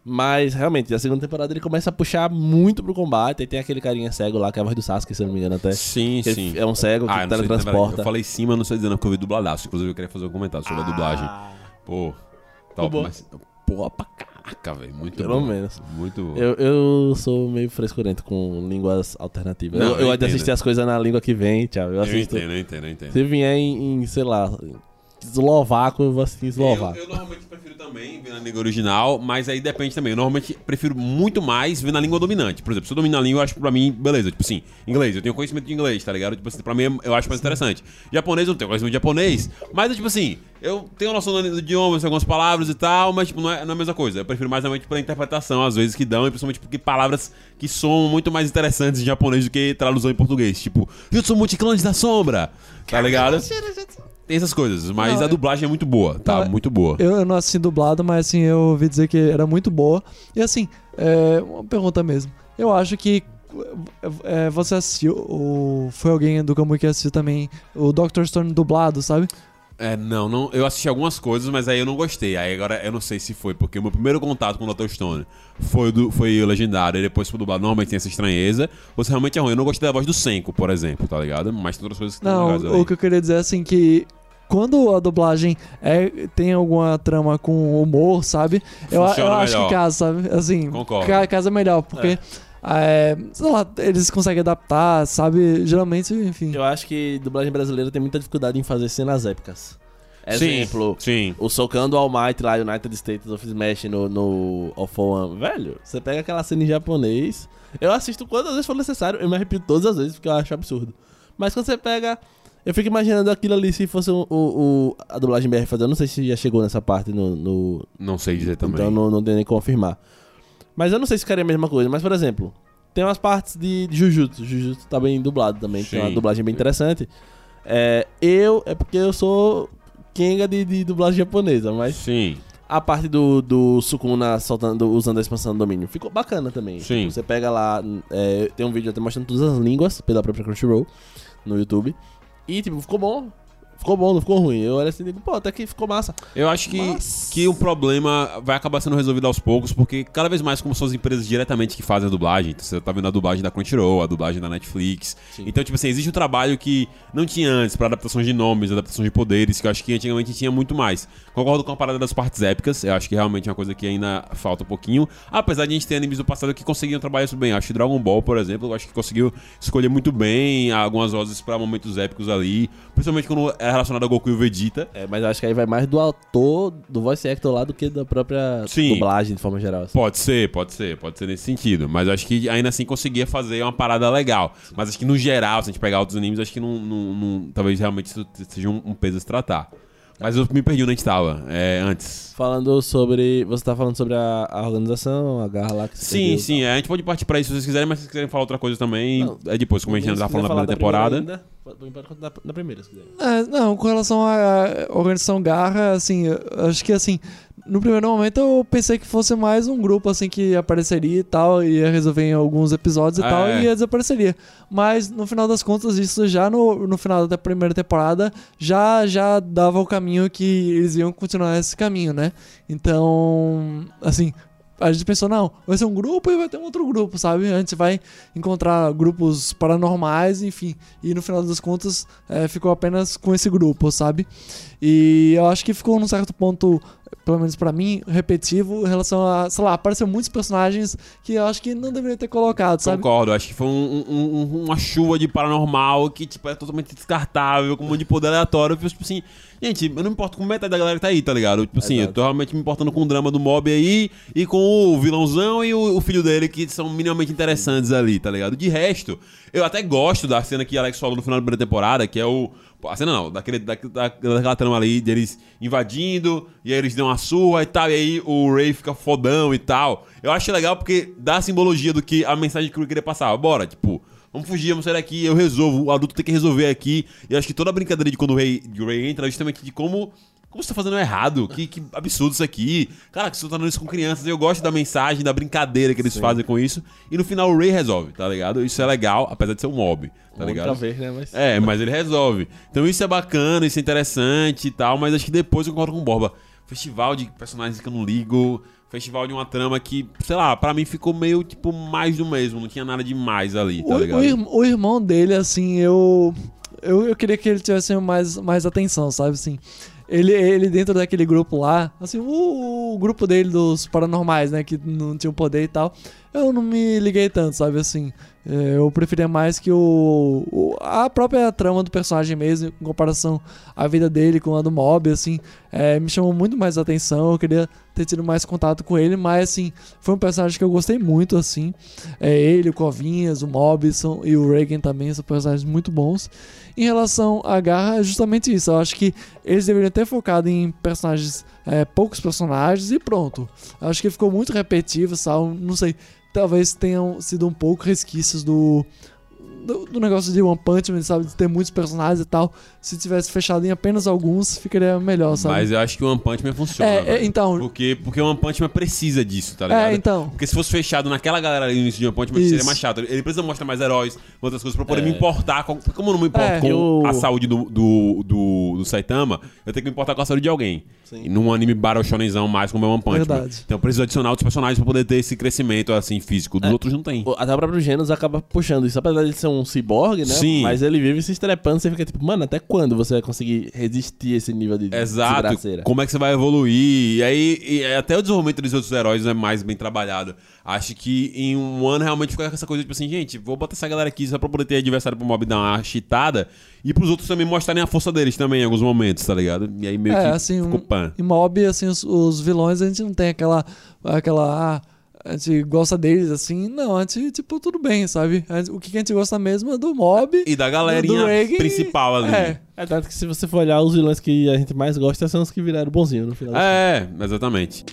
Mas realmente, a segunda temporada ele começa a puxar muito pro combate. Aí tem aquele carinha cego lá, que é a voz do Sasuke, se eu não me engano, até. Sim, Que sim. É um cego que Ah, eu teletransporta. eu falei sim, mas não sei dizendo porque eu vi dubladaço. Inclusive eu queria fazer um comentário sobre a dublagem. Ah, Pô, top, bom. mas pô, pra caraca, velho, muito Pelo bom. menos. Muito bom. Eu, eu sou meio frescurento com línguas alternativas. Não, eu, eu eu gosto de assistir as coisas na língua que vem, tchau. Eu Eu assisto. entendo, eu entendo, eu entendo. Se vier em, em, sei lá, eslovaco, eu vou assistir eslovaco. Eu, eu normalmente prefiro também ver na língua original, mas aí depende também. Eu normalmente prefiro muito mais ver na língua dominante. Por exemplo, se eu dominar a língua, eu acho pra mim, beleza. Tipo assim, inglês, eu tenho conhecimento de inglês, tá ligado? Tipo assim, pra mim eu acho mais interessante. Japonês, eu não tenho conhecimento de japonês, mas tipo assim, eu tenho noção do idioma, algumas palavras e tal, mas tipo, não é, não é a mesma coisa. Eu prefiro mais realmente pela interpretação, às vezes, que dão, e principalmente porque palavras que são muito mais interessantes em japonês do que tradução em português. Tipo, Jutsu Multiclãs da Sombra, tá ligado? Tem essas coisas, mas Não, a é- dublagem é muito boa, tá? Não, é- muito boa. Eu, não assisti dublado, mas assim, eu ouvi dizer que era muito boa. E assim, é, uma pergunta mesmo. Eu acho que é, você assistiu, ou foi alguém do Kamui que assistiu também o Doctor Stone dublado, sabe? É, não, não, eu assisti algumas coisas, mas aí eu não gostei. Aí agora eu não sei se foi, porque o meu primeiro contato com o Dr. Stone foi, do, foi o legendário, e depois foi dublado. Normalmente tem essa estranheza. Ou se realmente é ruim. Eu não gostei da voz do Senko, por exemplo, tá ligado? Mas tem outras coisas que Não, o que eu queria dizer é assim que quando a dublagem é, tem alguma trama com humor, sabe? Eu, eu acho melhor. que casa, sabe? Assim, Concordo. ca- casa melhor, porque é, sei lá, eles conseguem adaptar, sabe? Geralmente, enfim. Eu acho que dublagem brasileira tem muita dificuldade em fazer cenas épicas. Sim, Exemplo, Sim. o socando All Might lá, United States of Smash no, no for One. Velho, você pega aquela cena em japonês. Eu assisto quantas vezes for necessário, eu me arrepio todas as vezes porque eu acho absurdo. Mas quando você pega. Eu fico imaginando aquilo ali se fosse o, o- o- a dublagem BR fazendo. Eu não sei se já chegou nessa parte no, no, Não sei dizer também. Então não, não tem nem confirmar. Mas eu não sei se ficaria a mesma coisa. Mas, por exemplo, tem umas partes de, Jujutsu. Jujutsu tá bem dublado também. Tem uma Sim. dublagem bem interessante. É, eu, é porque eu sou Kenga de, de dublagem japonesa, mas Sim. a parte do, do Sukuna soltando, usando a expansão do domínio ficou bacana também. Sim. Tipo, você pega lá, é, tem um vídeo até mostrando todas as línguas pela própria Crunchyroll no YouTube. E, tipo, ficou bom. Ficou bom, não ficou ruim. Eu olho assim e digo, pô, até que ficou massa. Eu acho que, Mas- que o problema vai acabar sendo resolvido aos poucos, porque cada vez mais, como são as empresas diretamente que fazem a dublagem, então você tá vendo a dublagem da Crunchyroll, a dublagem da Netflix. Sim. Então, tipo assim, existe um trabalho que não tinha antes pra adaptações de nomes, adaptações de poderes, que eu acho que antigamente tinha muito mais. Concordo com a parada das partes épicas, eu acho que realmente é uma coisa que ainda falta um pouquinho. Apesar de a gente ter animes do passado que conseguiam trabalhar isso bem. Eu acho que Dragon Ball, por exemplo, eu acho que conseguiu escolher muito bem algumas vozes pra momentos épicos ali, principalmente quando é relacionado a Goku e o Vegeta. É, mas eu acho que aí vai mais do autor, do voice actor lá, do que da própria Sim. dublagem de forma geral. assim. Pode ser, pode ser, pode ser nesse sentido. Mas eu acho que ainda assim conseguia fazer uma parada legal. Mas acho que no geral, se a gente pegar outros animes, acho que não, não- não- talvez realmente isso seja um, um peso a se tratar. Mas eu me perdi onde a gente tava, é, antes. Falando sobre. Você tá falando sobre a, a organização, a garra lá que se Sim, perdeu. sim, é, a gente pode partir pra isso se vocês quiserem, mas se vocês quiserem falar outra coisa também, Não. é depois, como a gente ainda tá falando da primeira temporada. ainda, pode, pode contar na primeira, se quiser. É, não, com relação à organização Garra, assim, eu acho que assim, no primeiro momento eu pensei que fosse mais um grupo assim que apareceria e tal, ia resolver em alguns episódios e Ah, tal, é. e ia desapareceria. Mas no final das contas, isso já no, no final da primeira temporada já, já dava o caminho que eles iam continuar esse caminho, né? Então, assim. A gente pensou, não, vai ser um grupo e vai ter um outro grupo, sabe? A gente vai encontrar grupos paranormais, enfim. E no final das contas, é, ficou apenas com esse grupo, sabe? E eu acho que ficou num certo ponto pelo menos pra mim, repetitivo em relação a, sei lá, apareceu muitos personagens que eu acho que não deveria ter colocado, sabe? Concordo, acho que foi um- um- um- uma chuva de paranormal que, tipo, é totalmente descartável, com um monte de poder aleatório. Eu tipo assim, gente, eu não me importo com metade da galera que tá aí, tá ligado? Tipo assim, eu tô realmente me importando com o drama do mob aí e com o vilãozão e o, o filho dele, que são minimamente interessantes ali, tá ligado? De resto, eu até gosto da cena que Alex falou no final da primeira temporada, que é o. A cena não, daquele, da, da, daquela trama ali deles invadindo, e aí eles dão uma surra e tal, e aí o Ray fica fodão e tal. Eu acho legal porque dá a simbologia do que a mensagem que eu queria passar. Bora, tipo, vamos fugir, vamos sair daqui, eu resolvo, o adulto tem que resolver aqui. E acho que toda a brincadeira de quando o Ray, o Ray entra é justamente de como. Como você tá fazendo errado? Que, que absurdo isso aqui. Cara, que você tá dando isso com crianças. Eu gosto da mensagem, da brincadeira que eles fazem com isso. E no final o Ray resolve, tá ligado? Isso é legal, apesar de ser um mob, tá ligado? Outra vez, né? Mas... É, mas ele resolve. Então isso é bacana, isso é interessante e tal, mas acho que depois eu concordo com o Borba. Festival de personagens que eu não ligo, festival de uma trama que, sei lá, pra mim ficou meio, tipo, mais do mesmo, não tinha nada demais ali, tá o, ligado? o o irmão dele, assim, eu, eu. Eu queria que ele tivesse mais, mais atenção, sabe? Assim, ele, ele dentro daquele grupo lá, assim, o, o grupo dele dos paranormais, né? Que não tinham poder e tal. Eu não me liguei tanto, sabe? Assim, é, eu preferia mais que o, o- a própria trama do personagem mesmo, em comparação à vida dele com a do Mob, assim, é, me chamou muito mais atenção. Eu queria ter tido mais contato com ele, mas assim, foi um personagem que eu gostei muito, assim. É, ele, o Covinhas, o Mob são, e o Reagan também são personagens muito bons. Em relação à Garra, é justamente isso. Eu acho que eles deveriam ter focado em personagens, é, poucos personagens e pronto. Eu acho que ficou muito repetitivo, sabe? Não sei, talvez tenham sido um pouco resquícios do, do, do negócio de One Punch Man, sabe? De ter muitos personagens e tal. Se tivesse fechado em apenas alguns, ficaria melhor, sabe? Mas eu acho que o One Punch Man funciona. É, é, então- Porque, porque o One Punch Man precisa disso, tá ligado? É, então. Porque se fosse fechado naquela galera ali no início de One Punch Man, Isso. seria mais chato. Ele precisa mostrar mais heróis, outras coisas, pra poder É. me importar. Com, como eu não me importo É. com Eu- a saúde do, do, do, do Saitama, eu tenho que me importar com a saúde de alguém. Sim. E num anime Battle Shonenzão mais como é One Punch Man. Verdade. Então eu preciso adicionar outros personagens pra poder ter esse crescimento, assim, físico. Dos É. outros não tem. Até o próprio Genos acaba puxando isso. Apesar de ele ser um ciborgue, né? Sim. Mas ele vive se estrepando. Você fica tipo, mano, até quando você vai conseguir resistir a esse nível de Exato. Como é que você vai evoluir? E aí, e até o desenvolvimento dos outros heróis é mais bem trabalhado. Acho que em um ano realmente fica com essa coisa, tipo assim, gente, vou botar essa galera aqui só pra poder ter adversário pro mob dar uma cheatada. E pros outros também mostrarem a força deles também em alguns momentos, tá ligado? E aí meio É, que assim, ficou um- pan. Em mob, assim, os, os vilões, a gente não tem aquela. aquela ah, a gente gosta deles, assim. Não, a gente, tipo, tudo bem, sabe? Gente- o que a gente gosta mesmo é do mob. E da galerinha do Reagan, principal ali. É, É tanto que se você for olhar os vilões que a gente mais gosta são os que viraram bonzinho no final. É, exatamente.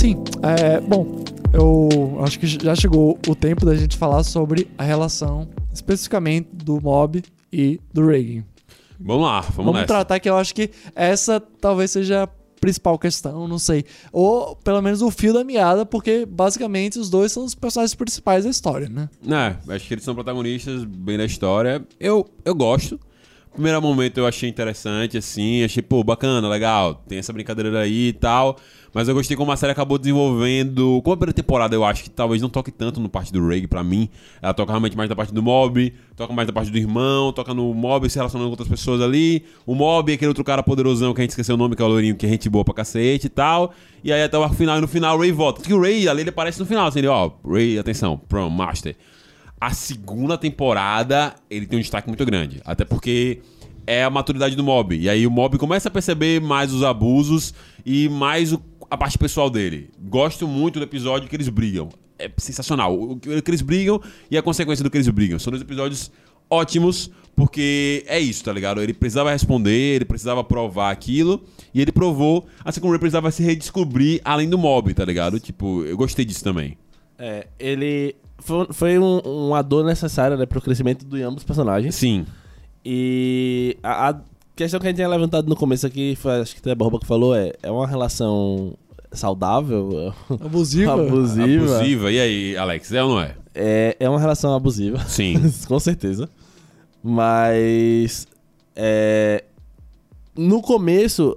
Sim, é, bom, eu acho que já chegou o tempo da gente falar sobre a relação especificamente do Mob e do Reagan. Vamos lá, vamos, Vamos nessa. tratar que eu acho que essa talvez seja a principal questão, não sei. Ou pelo menos o fio da meada, porque basicamente os dois são os personagens principais da história, né? É, acho que eles são protagonistas bem da história. Eu, eu gosto. Primeiro momento eu achei interessante, assim, achei, pô, bacana, legal, tem essa brincadeira aí e tal. Mas eu gostei como a série acabou desenvolvendo. Como a primeira temporada eu acho que talvez não toque tanto no parte do Ray pra mim. Ela toca realmente mais da parte do Mob, toca mais da parte do irmão, toca no Mob se relacionando com outras pessoas ali. O Mob é aquele outro cara poderosão que a gente esqueceu o nome, que é o Lourinho, que é gente boa pra cacete e tal. E aí até o final, e no final o Ray volta. Porque o Ray ali ele aparece no final, assim, ele, ó, Ray, atenção, Prom, Master. A segunda temporada, ele tem um destaque muito grande. Até porque é a maturidade do mob. E aí o mob começa a perceber mais os abusos e mais o- a parte pessoal dele. Gosto muito do episódio que eles brigam. É sensacional. O que eles brigam e a consequência do que eles brigam. São dois episódios ótimos, porque é isso, tá ligado? Ele precisava responder, ele precisava provar aquilo, e ele provou, assim como ele precisava se redescobrir além do mob, tá ligado? Tipo, eu gostei disso também. É, ele foi, foi um, uma dor necessária né, pro crescimento de ambos os personagens. Sim. E a, a questão que a gente tinha levantado no começo aqui, foi, acho que até a Borba que falou, é, é uma relação saudável? Abusiva. Abusiva. Abusiva. E aí, Alex, é ou não é? É, é uma relação abusiva. Sim. Com certeza. Mas. É, no começo.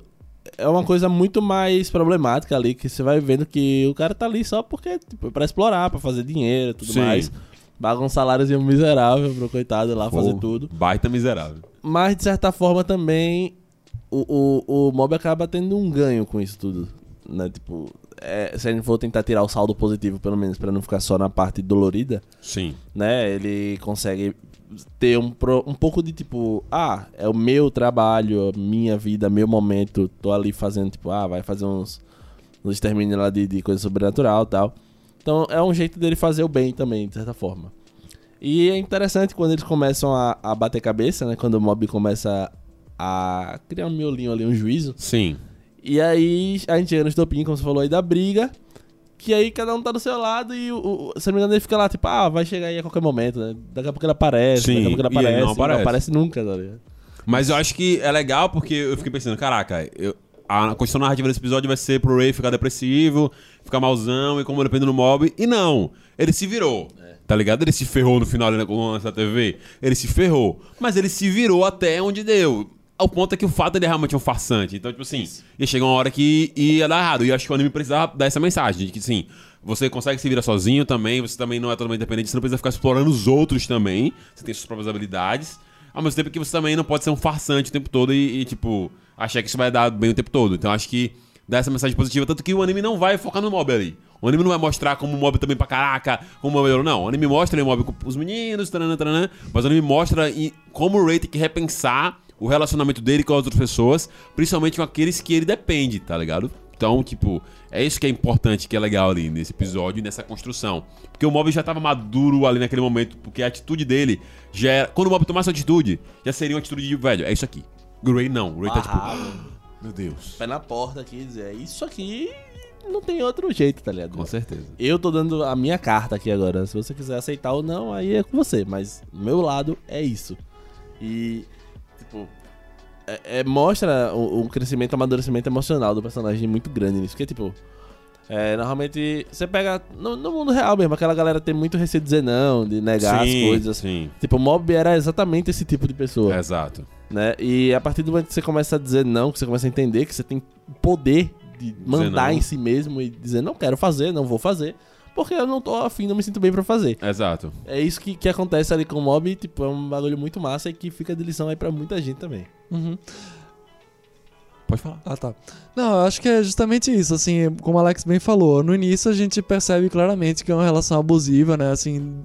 É uma coisa muito mais problemática ali, que você vai vendo que o cara tá ali só porque, tipo, pra explorar, pra fazer dinheiro e tudo Sim. mais. Paga um saláriozinho miserável pro coitado lá fazer Pô, tudo. Baita miserável. Mas, de certa forma, também o, o, o mob acaba tendo um ganho com isso tudo. Né? Tipo, é, se a gente for tentar tirar o saldo positivo, pelo menos, pra não ficar só na parte dolorida, Sim. né? Ele consegue ter um, pro- um pouco de tipo, ah, é o meu trabalho, minha vida, meu momento, tô ali fazendo, tipo, ah, vai fazer uns, uns extermínios lá de, de coisa sobrenatural e tal. Então é um jeito dele fazer o bem também, de certa forma. E é interessante quando eles começam a, a bater cabeça, né? Quando o mob começa a criar um miolinho ali, um juízo. Sim. E aí a gente chega no estopim, como você falou aí, da briga. Que aí cada um tá do seu lado e, o, o, se não me engano, ele fica lá, tipo, ah, vai chegar aí a qualquer momento, né? Daqui a pouco ele aparece, Sim, daqui a pouco ele e ele aparece. não aparece. nunca, tá ligado? Mas eu acho que é legal porque eu fiquei pensando, caraca, eu- a questão narrativa desse episódio vai ser pro Ray ficar depressivo, ficar malzão e como depende do mob. E não, ele se virou. Tá ligado? Ele se ferrou no final ali na- essa TV. Ele se ferrou. Mas ele se virou até onde deu. Ao ponto é que o fato dele é realmente um farsante. Então, tipo assim, ia chegar uma hora que ia dar errado. E eu acho que o anime precisava dar essa mensagem: de que, assim, você consegue se virar sozinho também, você também não é totalmente independente, você não precisa ficar explorando os outros também. Você tem suas próprias habilidades. Ao mesmo tempo que você também não pode ser um farsante o tempo todo e, e, tipo, achar que isso vai dar bem o tempo todo. Então acho que dá essa mensagem positiva, tanto que o anime não vai focar no mob ali. O anime não vai mostrar como o mob também pra caraca, como o mob. Não, o anime mostra ele, o mob com os meninos, taranã, taranã, mas o anime mostra como o Ray tem que repensar o relacionamento dele com as outras pessoas, principalmente com aqueles que ele depende, tá ligado? Então, tipo, é isso que é importante, que é legal ali nesse episódio nessa construção. Porque o Mob já tava maduro ali naquele momento, porque a atitude dele já era. Quando o Mob tomasse uma atitude, já seria uma atitude de, velho, é isso aqui. O Ray não. O Ray tá tipo. Meu Deus. Pé na porta aqui dizer, isso aqui não tem outro jeito, tá ligado? Com certeza. Eu tô dando a minha carta aqui agora. Se você quiser aceitar ou não, aí é com você. Mas meu lado é isso. E, é, é- mostra um, um crescimento, um amadurecimento emocional do personagem muito grande nisso. Porque, tipo, é, normalmente você pega no, no mundo real mesmo, aquela galera tem muito receio de dizer não, de negar sim, as coisas. Sim. Tipo, o Mob era exatamente esse tipo de pessoa Exato. né? E a partir do momento que você começa a dizer não, que você começa a entender que você tem poder de mandar em si mesmo e dizer não quero fazer, não vou fazer, porque eu não tô afim, não me sinto bem pra fazer. Exato. É isso que, que acontece ali com o mob, tipo, é um bagulho muito massa e que fica de lição aí pra muita gente também. Uhum. Pode falar. Ah, tá. Não, eu acho que é justamente isso, assim, como o Alex bem falou, no início a gente percebe claramente que é uma relação abusiva, né, assim,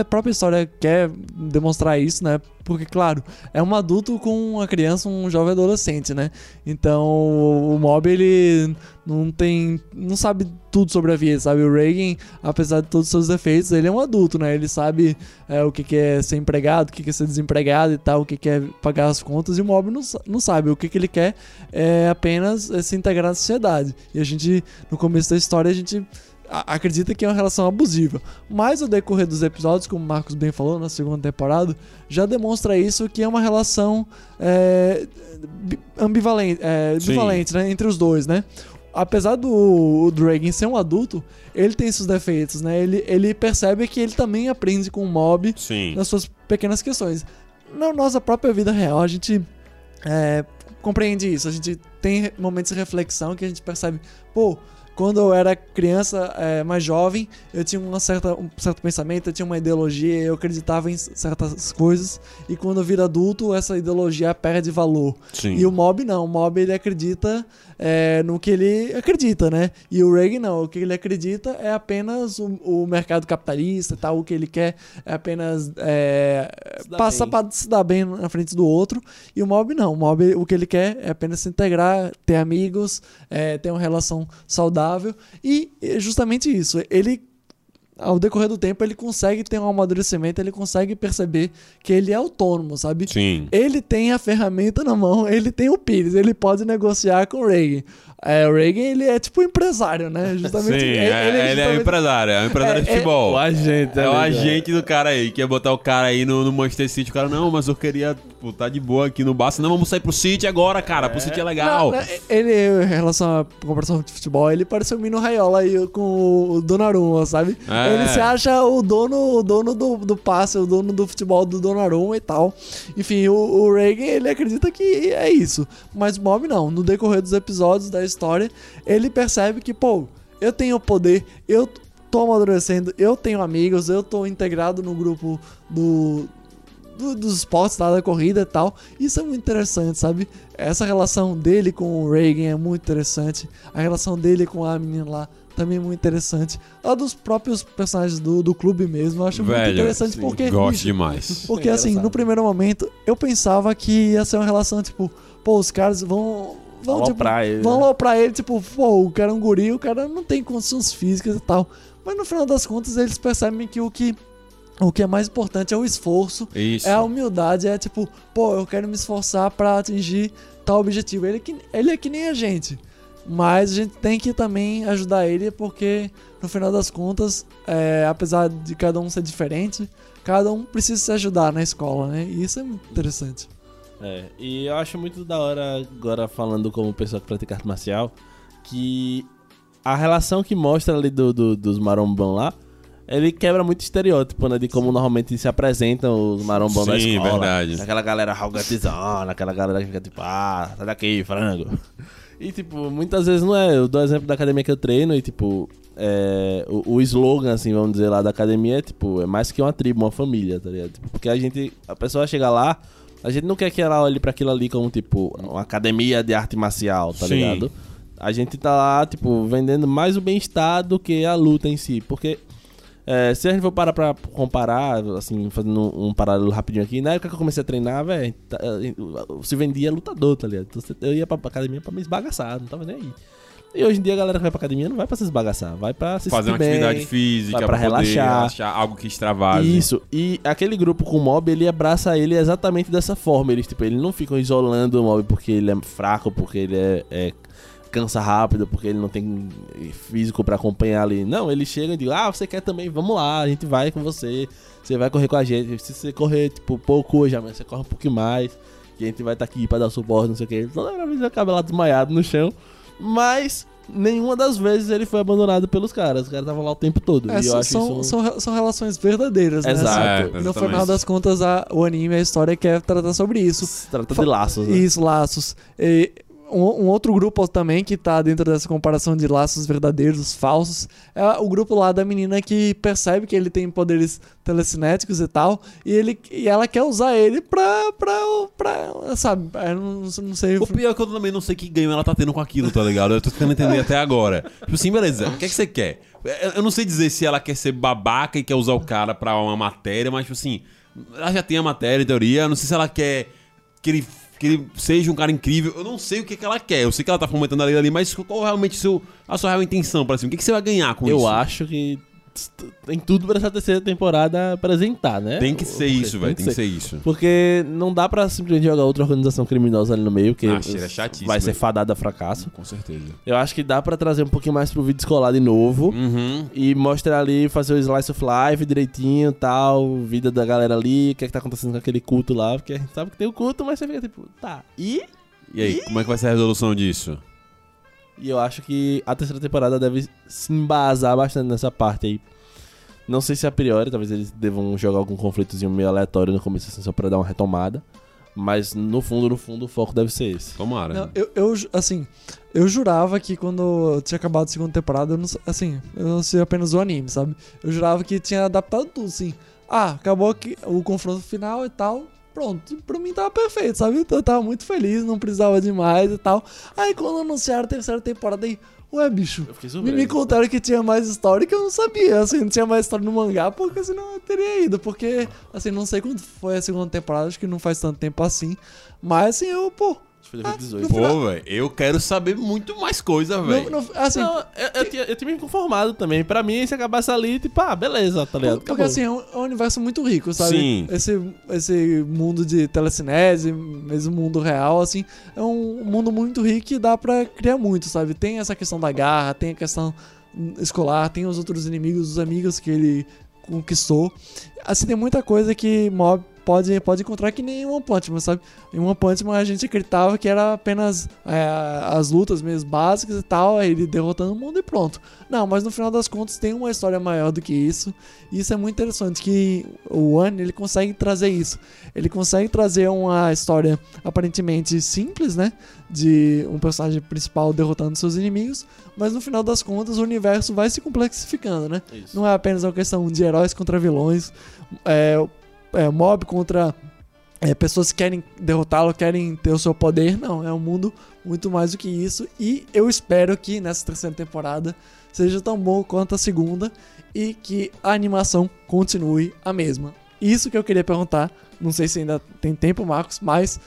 a própria história quer demonstrar isso, né, porque, claro, é um adulto com uma criança, um jovem adolescente, né, então o Mob, ele não tem, não sabe tudo sobre a vida, sabe, o Reagan, apesar de todos os seus defeitos, ele é um adulto, né, ele sabe é, o que é ser empregado, o que é ser desempregado e tal, o que que é pagar as contas, e o Mob não, não sabe, o que que ele quer é apenas é, se integrar na sociedade. E a gente, no começo da história, a gente acredita que é uma relação abusiva. Mas o decorrer dos episódios, como o Marcos bem falou na segunda temporada, já demonstra isso que é uma relação é, bi- ambivalente, é, Sim. bivalente né, entre os dois, né? Apesar do Dragon ser um adulto, ele tem seus defeitos, né? Ele, ele percebe que ele também aprende com o mob Sim. nas suas pequenas questões. Na nossa própria vida real, a gente é, compreende isso. A gente tem momentos de reflexão que a gente percebe, pô, quando eu era criança, é, mais jovem, eu tinha uma certa, um certo pensamento, eu tinha uma ideologia, eu acreditava em certas coisas, e quando eu viro adulto, essa ideologia perde valor. Sim. E o Mob não, o Mob ele acredita é, no que ele acredita, né? E o Reagan não, o que ele acredita é apenas o, o mercado capitalista e tal, o que ele quer é apenas é, passar para se dar bem na frente do outro. E o Mob não, o Mob o que ele quer é apenas se integrar, ter amigos, é, ter uma relação saudável. E é justamente isso, ele ao decorrer do tempo ele consegue ter um amadurecimento, ele consegue perceber que ele é autônomo, sabe? Sim. Ele tem a ferramenta na mão, ele tem o Pires, ele pode negociar com o Reagan. É, o Reagan, ele é tipo empresário, né? Justamente. Sim, é- ele, é, justamente- empresário, é um empresário de É- é- futebol. O agente, É o né, agente do cara aí, que ia botar o cara aí no, no Manchester City. O cara, não, mas eu queria pô, tá de boa aqui no Barça. Não, vamos sair pro City agora, cara. Pro City é legal. Não, não, ele, em relação à comparação de futebol, ele parece o Mino Raiola aí com o Donnarumma, sabe? É. Ele se acha o dono, o dono do, do passe, o dono do futebol do Donnarumma e tal. Enfim, o, o Reagan, ele acredita que é isso. Mas o Mob não. No decorrer dos episódios da história, ele percebe que, pô, eu tenho poder, eu tô amadurecendo, eu tenho amigos, eu tô integrado no grupo do, do- dos esportes lá da corrida e tal. Isso é muito interessante, sabe? Essa relação dele com o Reagan é muito interessante. A relação dele com a menina lá também é muito interessante. A dos próprios personagens do, do clube mesmo, eu acho muito Velho, interessante sim, porque. Gosto bicho, demais. porque É assim, no primeiro momento, eu pensava que ia ser uma relação, tipo, pô, os caras vão. Vão, tipo, Aloprar ele, vão né? lá pra ele, tipo, pô, o cara é um guri, o cara não tem condições físicas e tal. Mas no final das contas, eles percebem que o que, o que é mais importante é o esforço, Isso. é a humildade, é tipo, pô, eu quero me esforçar pra atingir tal objetivo. Ele, é que, ele é que nem a gente. Mas a gente tem que também ajudar ele, porque no final das contas, é, apesar de cada um ser diferente, cada um precisa se ajudar na escola, né? E isso é muito interessante. É, e eu acho muito da hora, agora falando como pessoa que pratica arte marcial, que a relação que mostra ali do, do- dos marombão lá, ele quebra muito estereótipo, né? De como normalmente se apresentam os marombão Sim, escola. verdade. Aquela galera arrogantezona, aquela galera que fica tipo, ah, sai daqui, frango. E, tipo, muitas vezes não é. Eu dou exemplo da academia que eu treino e, tipo, é, o, o slogan, assim, vamos dizer, lá da academia é, tipo, é mais que uma tribo, uma família, tá ligado? Tipo, porque a gente, a pessoa chega lá, a gente não quer que ela olhe pra aquilo ali como, tipo, uma academia de arte marcial, tá Sim. ligado? A gente tá lá, tipo, vendendo mais o bem-estar do que a luta em si. Porque é, se a gente for parar pra comparar, assim, fazendo um, paralelo rapidinho aqui, na época que eu comecei a treinar, velho, tá, eh, se vendia lutador, tá ligado? Então, Eu ia pra academia pra me esbagaçar, não tava nem aí. E hoje em dia a galera que vai pra academia não vai pra se esbagaçar, vai pra se Fazer uma bem, atividade física pra poder relaxar. achar algo que extravase. Isso, e aquele grupo com o mob, ele abraça ele exatamente dessa forma. Eles, tipo, eles não ficam isolando o mob porque ele é fraco, porque ele é, é- cansa rápido, porque ele não tem físico pra acompanhar ali. Não, eles chegam e dizem, ah, você quer também, vamos lá, a gente vai com você. Você vai correr com a gente. Se você correr, tipo, pouco hoje, amanhã você corre um pouquinho mais. E a gente vai estar aqui pra dar suporte, não sei o que. Toda vez acaba lá desmaiado no chão. Mas nenhuma das vezes ele foi abandonado pelos caras. Os caras estavam lá o tempo todo. É, e eu são, acho são, isso... são, são relações verdadeiras, né? Exato. É, Assim, no exatamente. final das contas, a- o anime, a história quer tratar sobre isso. Se trata de laços, né? Isso, laços. E um, um outro grupo também que tá dentro dessa comparação de laços verdadeiros, falsos, é o grupo lá da menina que percebe que ele tem poderes telecinéticos e tal, e, ele, e ela quer usar ele pra, pra, pra sabe, eu não, não sei... O pior é que eu também não sei que ganho ela tá tendo com aquilo, tá ligado? Eu tô tentando entender até agora. Tipo assim, beleza, o que é que você quer? Eu- Eu não sei dizer se ela quer ser babaca e quer usar o cara pra uma matéria, mas, tipo assim, ela já tem a matéria, em teoria. Eu não sei se ela quer que ele, que ele seja um cara incrível. Eu não sei o que, que ela quer. Eu sei que ela tá fomentando ali, ali mas qual realmente seu, a sua real intenção pra cima? O que, que você vai ganhar com Eu isso? acho que tem tudo pra essa terceira temporada apresentar, né? Tem que ser isso, velho. Tem que ser. isso. Porque não dá pra simplesmente jogar outra organização criminosa ali no meio, que Ah, cheira chatíssimo, vai ser fadada a fracasso. Com certeza. Eu acho que dá pra trazer um pouquinho mais pro vídeo escolar de novo. Uhum. E mostrar ali, fazer o slice of life direitinho tal, vida da galera ali, o que é que tá acontecendo com aquele culto lá, porque a gente sabe que tem o culto, mas você fica tipo, tá, e? E aí, como é que vai ser a resolução disso? E eu acho que a terceira temporada deve se embasar bastante nessa parte aí. Não sei se a priori, talvez eles devam jogar algum conflitozinho meio aleatório no começo, assim, só pra dar uma retomada. Mas no fundo, no fundo, o foco deve ser esse. Tomara. Não, eu, eu, assim, eu jurava que quando tinha acabado a segunda temporada, eu não, assim, eu não sei apenas o anime, sabe? Eu jurava que tinha adaptado tudo, assim. Ah, acabou aqui o confronto final e tal. Pronto, pra mim tava perfeito, sabe? Eu tava muito feliz, não precisava de mais e tal. Aí quando anunciaram a terceira temporada, aí, ué, bicho, me, me contaram que tinha mais história que eu não sabia, assim, não tinha mais história no mangá, porque senão eu teria ido, porque, assim, não sei quando foi a segunda temporada, acho que não faz tanto tempo assim, mas, assim, eu, pô, foi 2018. Pô, velho, eu quero saber muito mais coisa, velho. assim, Não, eu, eu, tinha, eu tinha me conformado também. Pra mim, se acabasse ali, tipo, ah, beleza, tá ligado? Porque Acabou. assim, é um, é um universo muito rico, sabe? Sim. Esse, esse mundo de telecinese, mesmo mundo real, assim, é um mundo muito rico e dá pra criar muito, sabe? Tem essa questão da garra, tem a questão escolar, tem os outros inimigos, os amigos que ele conquistou. Assim, tem muita coisa que Mob pode, pode encontrar que nem em One Punch Man, sabe? Em One Punch Man a gente acreditava que era apenas é, as lutas mesmo básicas e tal, ele derrotando o mundo e pronto. Não, mas no final das contas tem uma história maior do que isso. E isso é muito interessante que o One ele consegue trazer isso. Ele consegue trazer uma história aparentemente simples, né? De um personagem principal derrotando seus inimigos, mas no final das contas o universo vai se complexificando, né? Isso. Não é apenas uma questão de heróis contra vilões, é, é, mob contra é, pessoas que querem derrotá-lo, querem ter o seu poder. Não, é um mundo muito mais do que isso. E eu espero que nessa terceira temporada seja tão bom quanto a segunda e que a animação continue a mesma. Isso que eu queria perguntar. Não sei se ainda tem tempo, Marcos, mas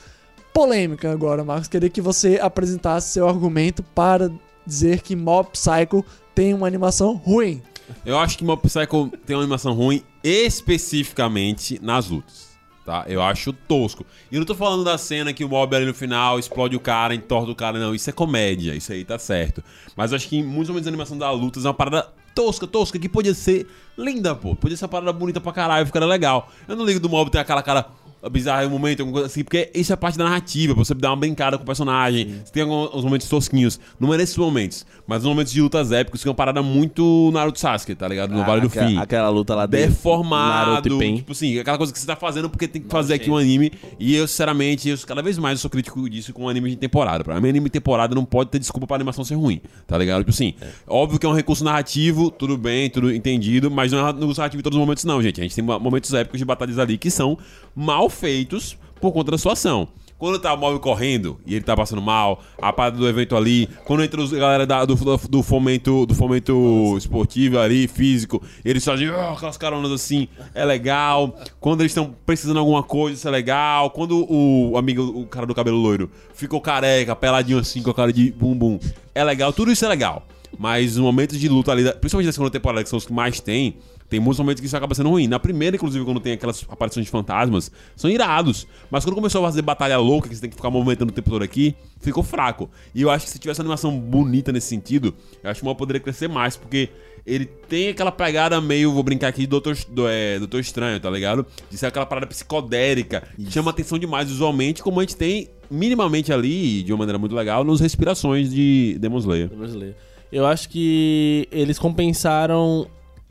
polêmica agora, Marcos. Queria que você apresentasse seu argumento para dizer que Mob Psycho tem uma animação ruim. Eu acho que Mob Psycho tem uma animação ruim especificamente nas lutas. Tá? Eu acho tosco. E não tô falando da cena que o Mob ali no final explode o cara, entorta o cara, não. Isso é comédia, isso aí tá certo. Mas eu acho que em muitos momentos a animação da luta é uma parada tosca, tosca, que podia ser linda, pô. Podia ser uma parada bonita pra caralho, ficaria legal. Eu não ligo do Mob ter aquela cara bizarra em um momento, alguma coisa assim, porque isso é parte da narrativa, pra você dar uma brincada com o personagem. Você tem alguns momentos tosquinhos. Não é nesses momentos, mas nos momentos de lutas épicos, que é uma parada muito Naruto Sasuke, tá ligado? No Vale do Aquela- Fim. Aquela luta lá dentro. Deformado, Naruto tipo assim, aquela coisa que você tá fazendo porque tem que fazer aqui um anime. E eu, sinceramente, eu, cada vez mais eu sou crítico disso com anime de temporada. Pra mim, anime de temporada não pode ter desculpa pra animação ser ruim, tá ligado? Tipo assim, óbvio que é um recurso narrativo, tudo bem, tudo entendido, mas não é um recurso narrativo em todos os momentos, não, gente. A gente tem momentos épicos de batalhas ali que são mal feitos por conta da sua ação. Quando tá o móvel correndo e ele tá passando mal, a parada do evento ali, quando entra os galera da- do, do fomento do fomento esportivo ali, físico, eles fazem "Ah", aquelas caronas assim, é legal. Quando eles estão precisando de alguma coisa, isso é legal. Quando o amigo, o cara do cabelo loiro, ficou careca, peladinho assim, com a cara de bumbum, é legal, tudo isso é legal. Mas os momentos de luta ali, principalmente na segunda temporada, que são os que mais tem, tem muitos momentos que isso acaba sendo ruim. Na primeira, inclusive, quando tem aquelas aparições de fantasmas, são irados. Mas quando começou a fazer batalha louca, que você tem que ficar movimentando o tempo todo aqui, ficou fraco. E eu acho que se tivesse uma animação bonita nesse sentido, eu acho que o mal poderia crescer mais, porque ele tem aquela pegada meio, vou brincar aqui, Doutor, do, é, Doutor Estranho, tá ligado? De ser aquela parada psicodélica, que chama atenção demais visualmente, como a gente tem minimamente ali, de uma maneira muito legal, nos respirações de Demon Slayer. brasileiro. Eu acho que eles compensaram.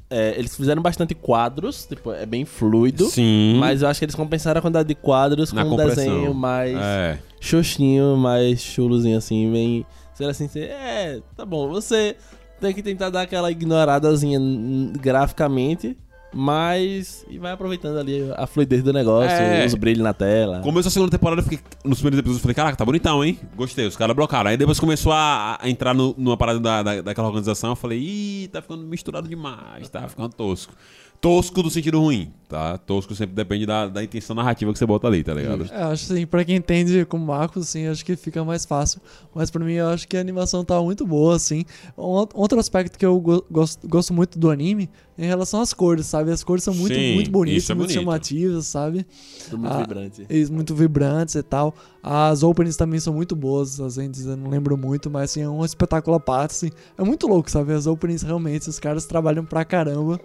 É, eles fizeram bastante quadros, tipo, é bem fluido. Sim. Mas eu acho que eles compensaram a quantidade de quadros Na com um compressão. desenho mais É. xoxinho, mais chulozinho assim, bem. Sei assim, você- é, tá bom, você tem que tentar dar aquela ignoradazinha graficamente, mas. E vai aproveitando ali a fluidez do negócio, É. os brilhos na tela. Começou a segunda temporada, eu fiquei, nos primeiros episódios eu falei, caraca, tá bonitão, hein? Gostei, os caras blocaram. Aí depois começou a, a entrar no- numa parada da, da- daquela organização, eu falei, ih, tá ficando misturado demais, tá ficando tosco. Tosco do sentido ruim, tá? Tosco sempre depende da, da intenção narrativa que você bota ali, tá ligado? É, acho assim, pra quem entende como Marcos, assim, acho que fica mais fácil. Mas pra mim, eu acho que a animação tá muito boa, assim. Um, outro aspecto que eu go- gosto, gosto muito do anime é em relação às cores, sabe? As cores são muito, Sim, muito bonitas, isso é muito chamativas, sabe? Tudo muito Ah, vibrante. Eles muito vibrantes e tal. As openings também são muito boas, as ends eu não lembro muito, mas assim, é um espetáculo à parte, assim. É muito louco, sabe? As openings realmente, os caras trabalham pra caramba.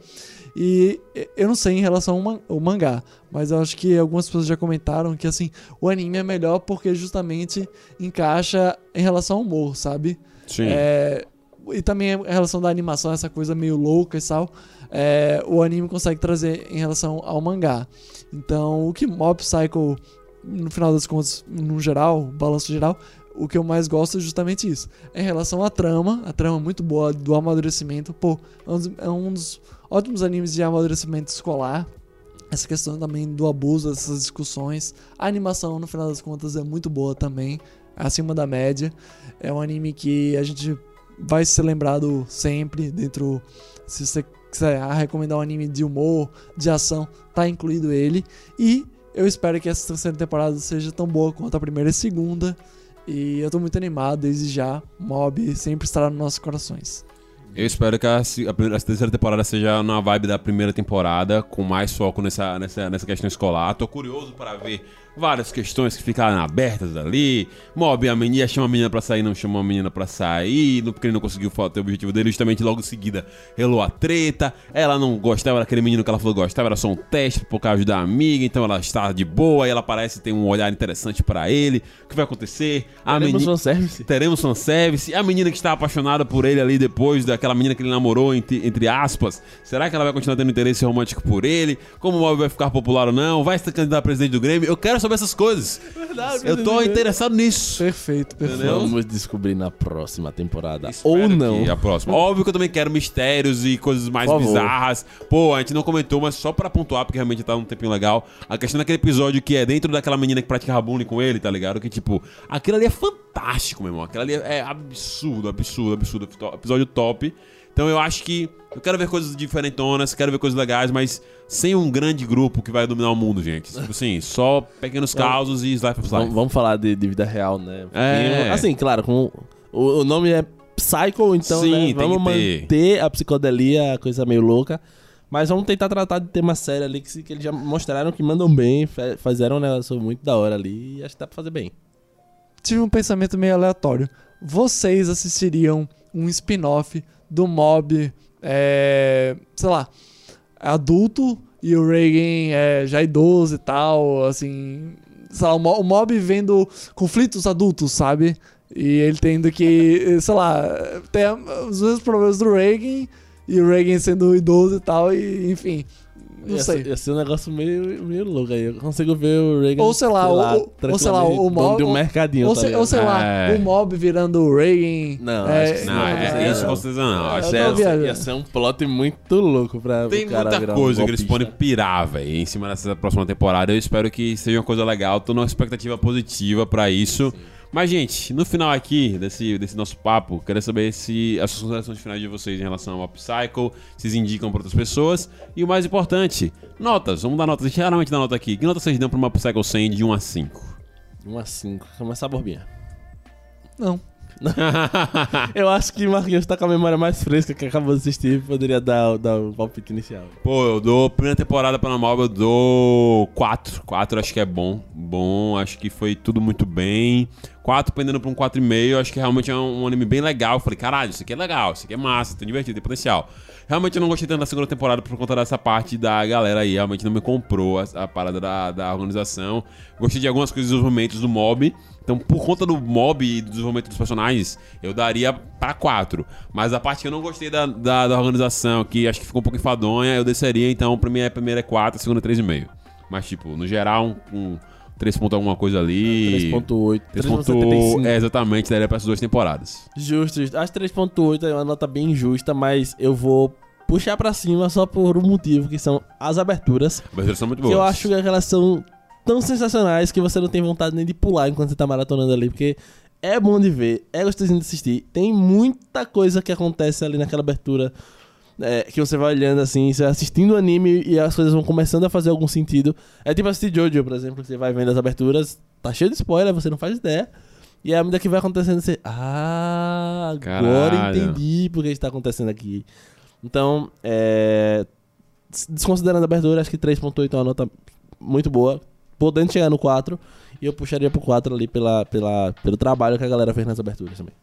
E eu não sei em relação ao, man- ao mangá, mas eu acho que algumas pessoas já comentaram que assim, o anime é melhor porque justamente encaixa em relação ao humor, sabe? Sim. É, e também em relação da animação, essa coisa meio louca e tal, é, o anime consegue trazer em relação ao mangá. Então, o que Mob Psycho, no final das contas, no geral, balanço geral, o que eu mais gosto é justamente isso. Em relação à trama, a trama é muito boa do amadurecimento. Pô, é um dos, é um dos ótimos animes de amadurecimento escolar. Essa questão também do abuso, essas discussões. A animação, no final das contas, é muito boa também, acima da média. É um anime que a gente vai ser lembrado sempre dentro. Se você quiser recomendar um anime de humor, de ação, tá incluído ele. E eu espero que essa terceira temporada seja tão boa quanto a primeira e segunda. E eu tô muito animado desde já. Mob sempre estará nos nossos corações. Eu espero que a, a terceira temporada seja na vibe da primeira temporada, com mais foco nessa, nessa, nessa questão escolar. Tô curioso para ver várias questões que ficaram abertas ali. Mob, a menina chama a menina pra sair, não chamou a menina pra sair, porque ele não conseguiu ter o objetivo dele, justamente logo em seguida relou a treta. Ela não gostava daquele menino que ela falou que gostava, era só um teste por causa da amiga, então ela está de boa, e ela parece ter um olhar interessante pra ele. O que vai acontecer? A Teremos fanservice. Teremos fanservice. A menina que está apaixonada por ele ali depois daquela menina que ele namorou, entre, entre aspas. Será que ela vai continuar tendo interesse romântico por ele? Como o Mob vai ficar popular ou não? Vai ser candidato a presidente do Grêmio? Eu quero saber essas coisas. Eu tô interessado nisso. Perfeito, perfeito. Entendeu? Vamos descobrir na próxima temporada. Espero Ou não. que A próxima. Óbvio que eu também quero mistérios e coisas mais Por favor. bizarras. Pô, a gente não comentou, mas só pra pontuar, porque realmente tá um tempinho legal. A questão daquele episódio que é dentro daquela menina que pratica bullying com ele, tá ligado? Que tipo, aquilo ali é fantástico, meu irmão. Aquilo ali é absurdo, absurdo, absurdo. Episódio top. Então eu acho que eu quero ver coisas diferentonas, quero ver coisas legais, mas sem um grande grupo que vai dominar o mundo, gente. Tipo assim, só pequenos causos e Slice of Vamos, Life. vamos falar de, de vida real, né? É. E, assim, claro, com o, o nome é Psycho, então Sim, né, vamos manter a psicodelia, a coisa meio louca. Mas vamos tentar tratar de tema sério ali, que, que eles já mostraram que mandam bem, fizeram um negócio muito da hora ali, e acho que dá pra fazer bem. Tive um pensamento meio aleatório. Vocês assistiriam um spin-off do Mob, é, sei lá, adulto e o Reagan é, já idoso e tal, assim, sei lá, o Mo- o Mob vendo conflitos adultos, sabe? E ele tendo que, sei lá, ter os mesmos problemas do Reagan e o Reagan sendo idoso e tal, e enfim, não ia, sei. Ser, ia ser um negócio meio, meio louco aí. Eu consigo ver o Reagan. Ou sei lá, o- ou sei lá, o dono Mo- de um mercadinho. Ou, tá se- ou sei lá, É. o Mob virando o Reagan. Não, é, acho que Não, é, é, isso com certeza não. é, Acho que ia, ser um plot muito louco pra Tem muita virar um coisa que eles podem pirar, velho, em cima dessa próxima temporada. Eu espero que seja uma coisa legal. Tô numa expectativa positiva pra isso. Mas, gente, no final aqui desse, desse nosso papo, quero saber se as suas considerações finais de vocês em relação ao Upcycle, vocês indicam pra outras pessoas. E o mais importante, notas. Vamos dar notas. A gente geralmente dá nota aqui. Que nota vocês dão pra uma Upcycle 100 de 1 a 5? 1 a 5. Começar a borbinha. Não. Eu acho que Marquinhos tá com a memória mais fresca que acabou de assistir e poderia dar, dar o palpite inicial. Pô, eu dou primeira temporada pra Mob, eu dou 4. 4 acho que é bom. Bom, acho que foi tudo muito bem. 4 pendendo pra um 4,5, acho que realmente é um, um anime bem legal. Eu falei, caralho, isso aqui é legal, isso aqui é massa, tem divertido, tem potencial. Realmente eu não gostei tanto da segunda temporada por conta dessa parte da galera aí, realmente não me comprou a, a parada da, da organização. Gostei de algumas coisas dos movimentos do mob. Então, por conta do mob e do desenvolvimento dos personagens, eu daria pra 4. Mas a parte que eu não gostei da, da, da organização, que acho que ficou um pouco enfadonha, eu desceria. Então, pra mim, a primeira é 4, a segunda é 3,5. Mas, tipo, no geral, um, um 3 ponto alguma coisa ali. 3.8. 3.8. É, exatamente, daria pra essas duas temporadas. Justo, justo. Acho que 3.8 é uma nota bem justa, mas eu vou puxar pra cima só por um motivo, que são as aberturas. Mas eles são muito Que boas. eu acho que elas são tão sensacionais que você não tem vontade nem de pular enquanto você tá maratonando ali, porque é bom de ver, é gostosinho de assistir. Tem muita coisa que acontece ali naquela abertura. é, que você vai olhando assim, você vai assistindo o anime e as coisas vão começando a fazer algum sentido. É tipo assistir Jojo, por exemplo, que você vai vendo as aberturas, tá cheio de spoiler, você não faz ideia. E à medida que vai acontecendo, você. Ah, agora Caralho. entendi por que está acontecendo aqui. Então, é. Desconsiderando a abertura, acho que 3.8 é uma nota muito boa. Podendo chegar no 4. E eu puxaria pro 4 ali pela, pela, pelo trabalho que a galera fez nas aberturas também.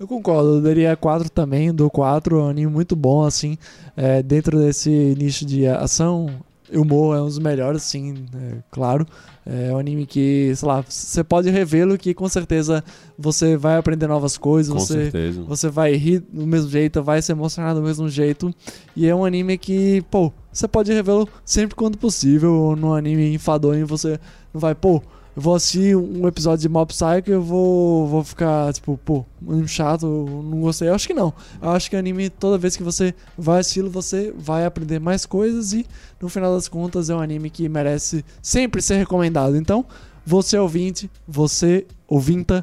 Eu concordo, eu daria 4 também, dou 4, é um anime muito bom, assim, é, dentro desse nicho de ação, humor é um dos melhores, sim, é, claro. É um anime que, sei lá, você pode revê-lo que com certeza você vai aprender novas coisas, Com você, certeza. você vai rir do mesmo jeito, vai se emocionar do mesmo jeito. E é um anime que, pô, você pode revê-lo sempre quando possível. No anime enfadonho, você não vai, pô, eu vou assistir um episódio de Mob Psycho e eu vou, vou ficar, tipo, pô, um anime chato, não gostei. Eu acho que não. Eu acho que anime, toda vez que você vai assisti-lo, você vai aprender mais coisas e, no final das contas, é um anime que merece sempre ser recomendado. Então, você ouvinte, você ouvinta,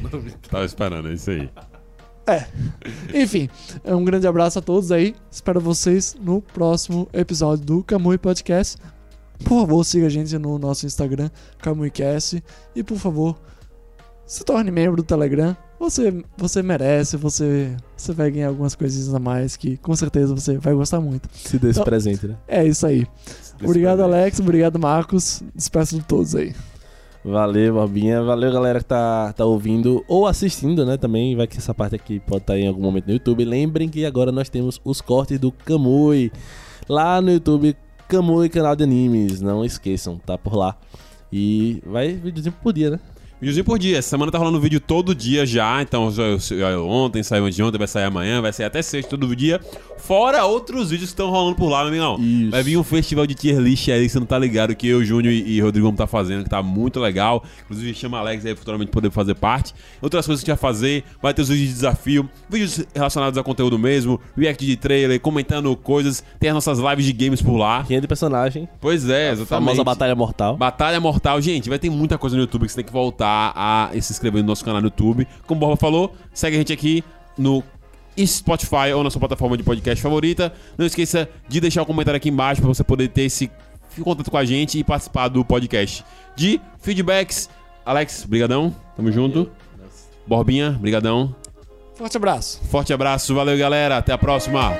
Tava esperando, é isso aí. Enfim, é um grande abraço a todos aí. Espero vocês no próximo episódio do Kamui Podcast. Por favor, siga a gente no nosso Instagram, KamuiCast. E por favor, se torne membro do Telegram. você, você merece, você, você vai ganhar algumas coisinhas a mais que com certeza você vai gostar muito. Se dê esse Então- presente, né? É isso aí. Obrigado, presente. Alex. Obrigado, Marcos. Despeço de todos aí. Valeu, Borbinha. Valeu, galera que tá, tá ouvindo ou assistindo, né? Também vai que essa parte aqui pode estar em algum momento no YouTube. Lembrem que agora nós temos os cortes do Kamui. Lá no YouTube, Kamui Canal de Animes. Não esqueçam, tá por lá. E vai videozinho por dia, né? Videozinho por dia. Essa semana tá rolando vídeo todo dia já. Então, ontem saiu de ontem, vai sair amanhã, vai sair até sexta todo dia. Fora outros vídeos que estão rolando por lá, meu amigão. Isso. Vai vir um festival de tier list aí, você não tá ligado, que eu, Júnior e, e Rodrigo vamos tá fazendo, que tá muito legal. Inclusive, chama Alex aí futuramente poder fazer parte. Outras coisas que a gente vai fazer, vai ter os vídeos de desafio, vídeos relacionados ao conteúdo mesmo, react de trailer, comentando coisas. Tem as nossas lives de games por lá. Quem é de personagem? Pois é, A exatamente. famosa Batalha Mortal. Batalha Mortal, gente, vai ter muita coisa no YouTube que você tem que voltar a se inscrever no nosso canal no YouTube. Como o Borba falou, segue a gente aqui no Spotify ou na sua plataforma de podcast favorita. Não esqueça de deixar um comentário aqui embaixo para você poder ter esse contato com a gente e participar do podcast. De feedbacks, Alex, brigadão, tamo junto. Borbinha, brigadão. Forte abraço. Forte abraço, valeu galera, até a próxima.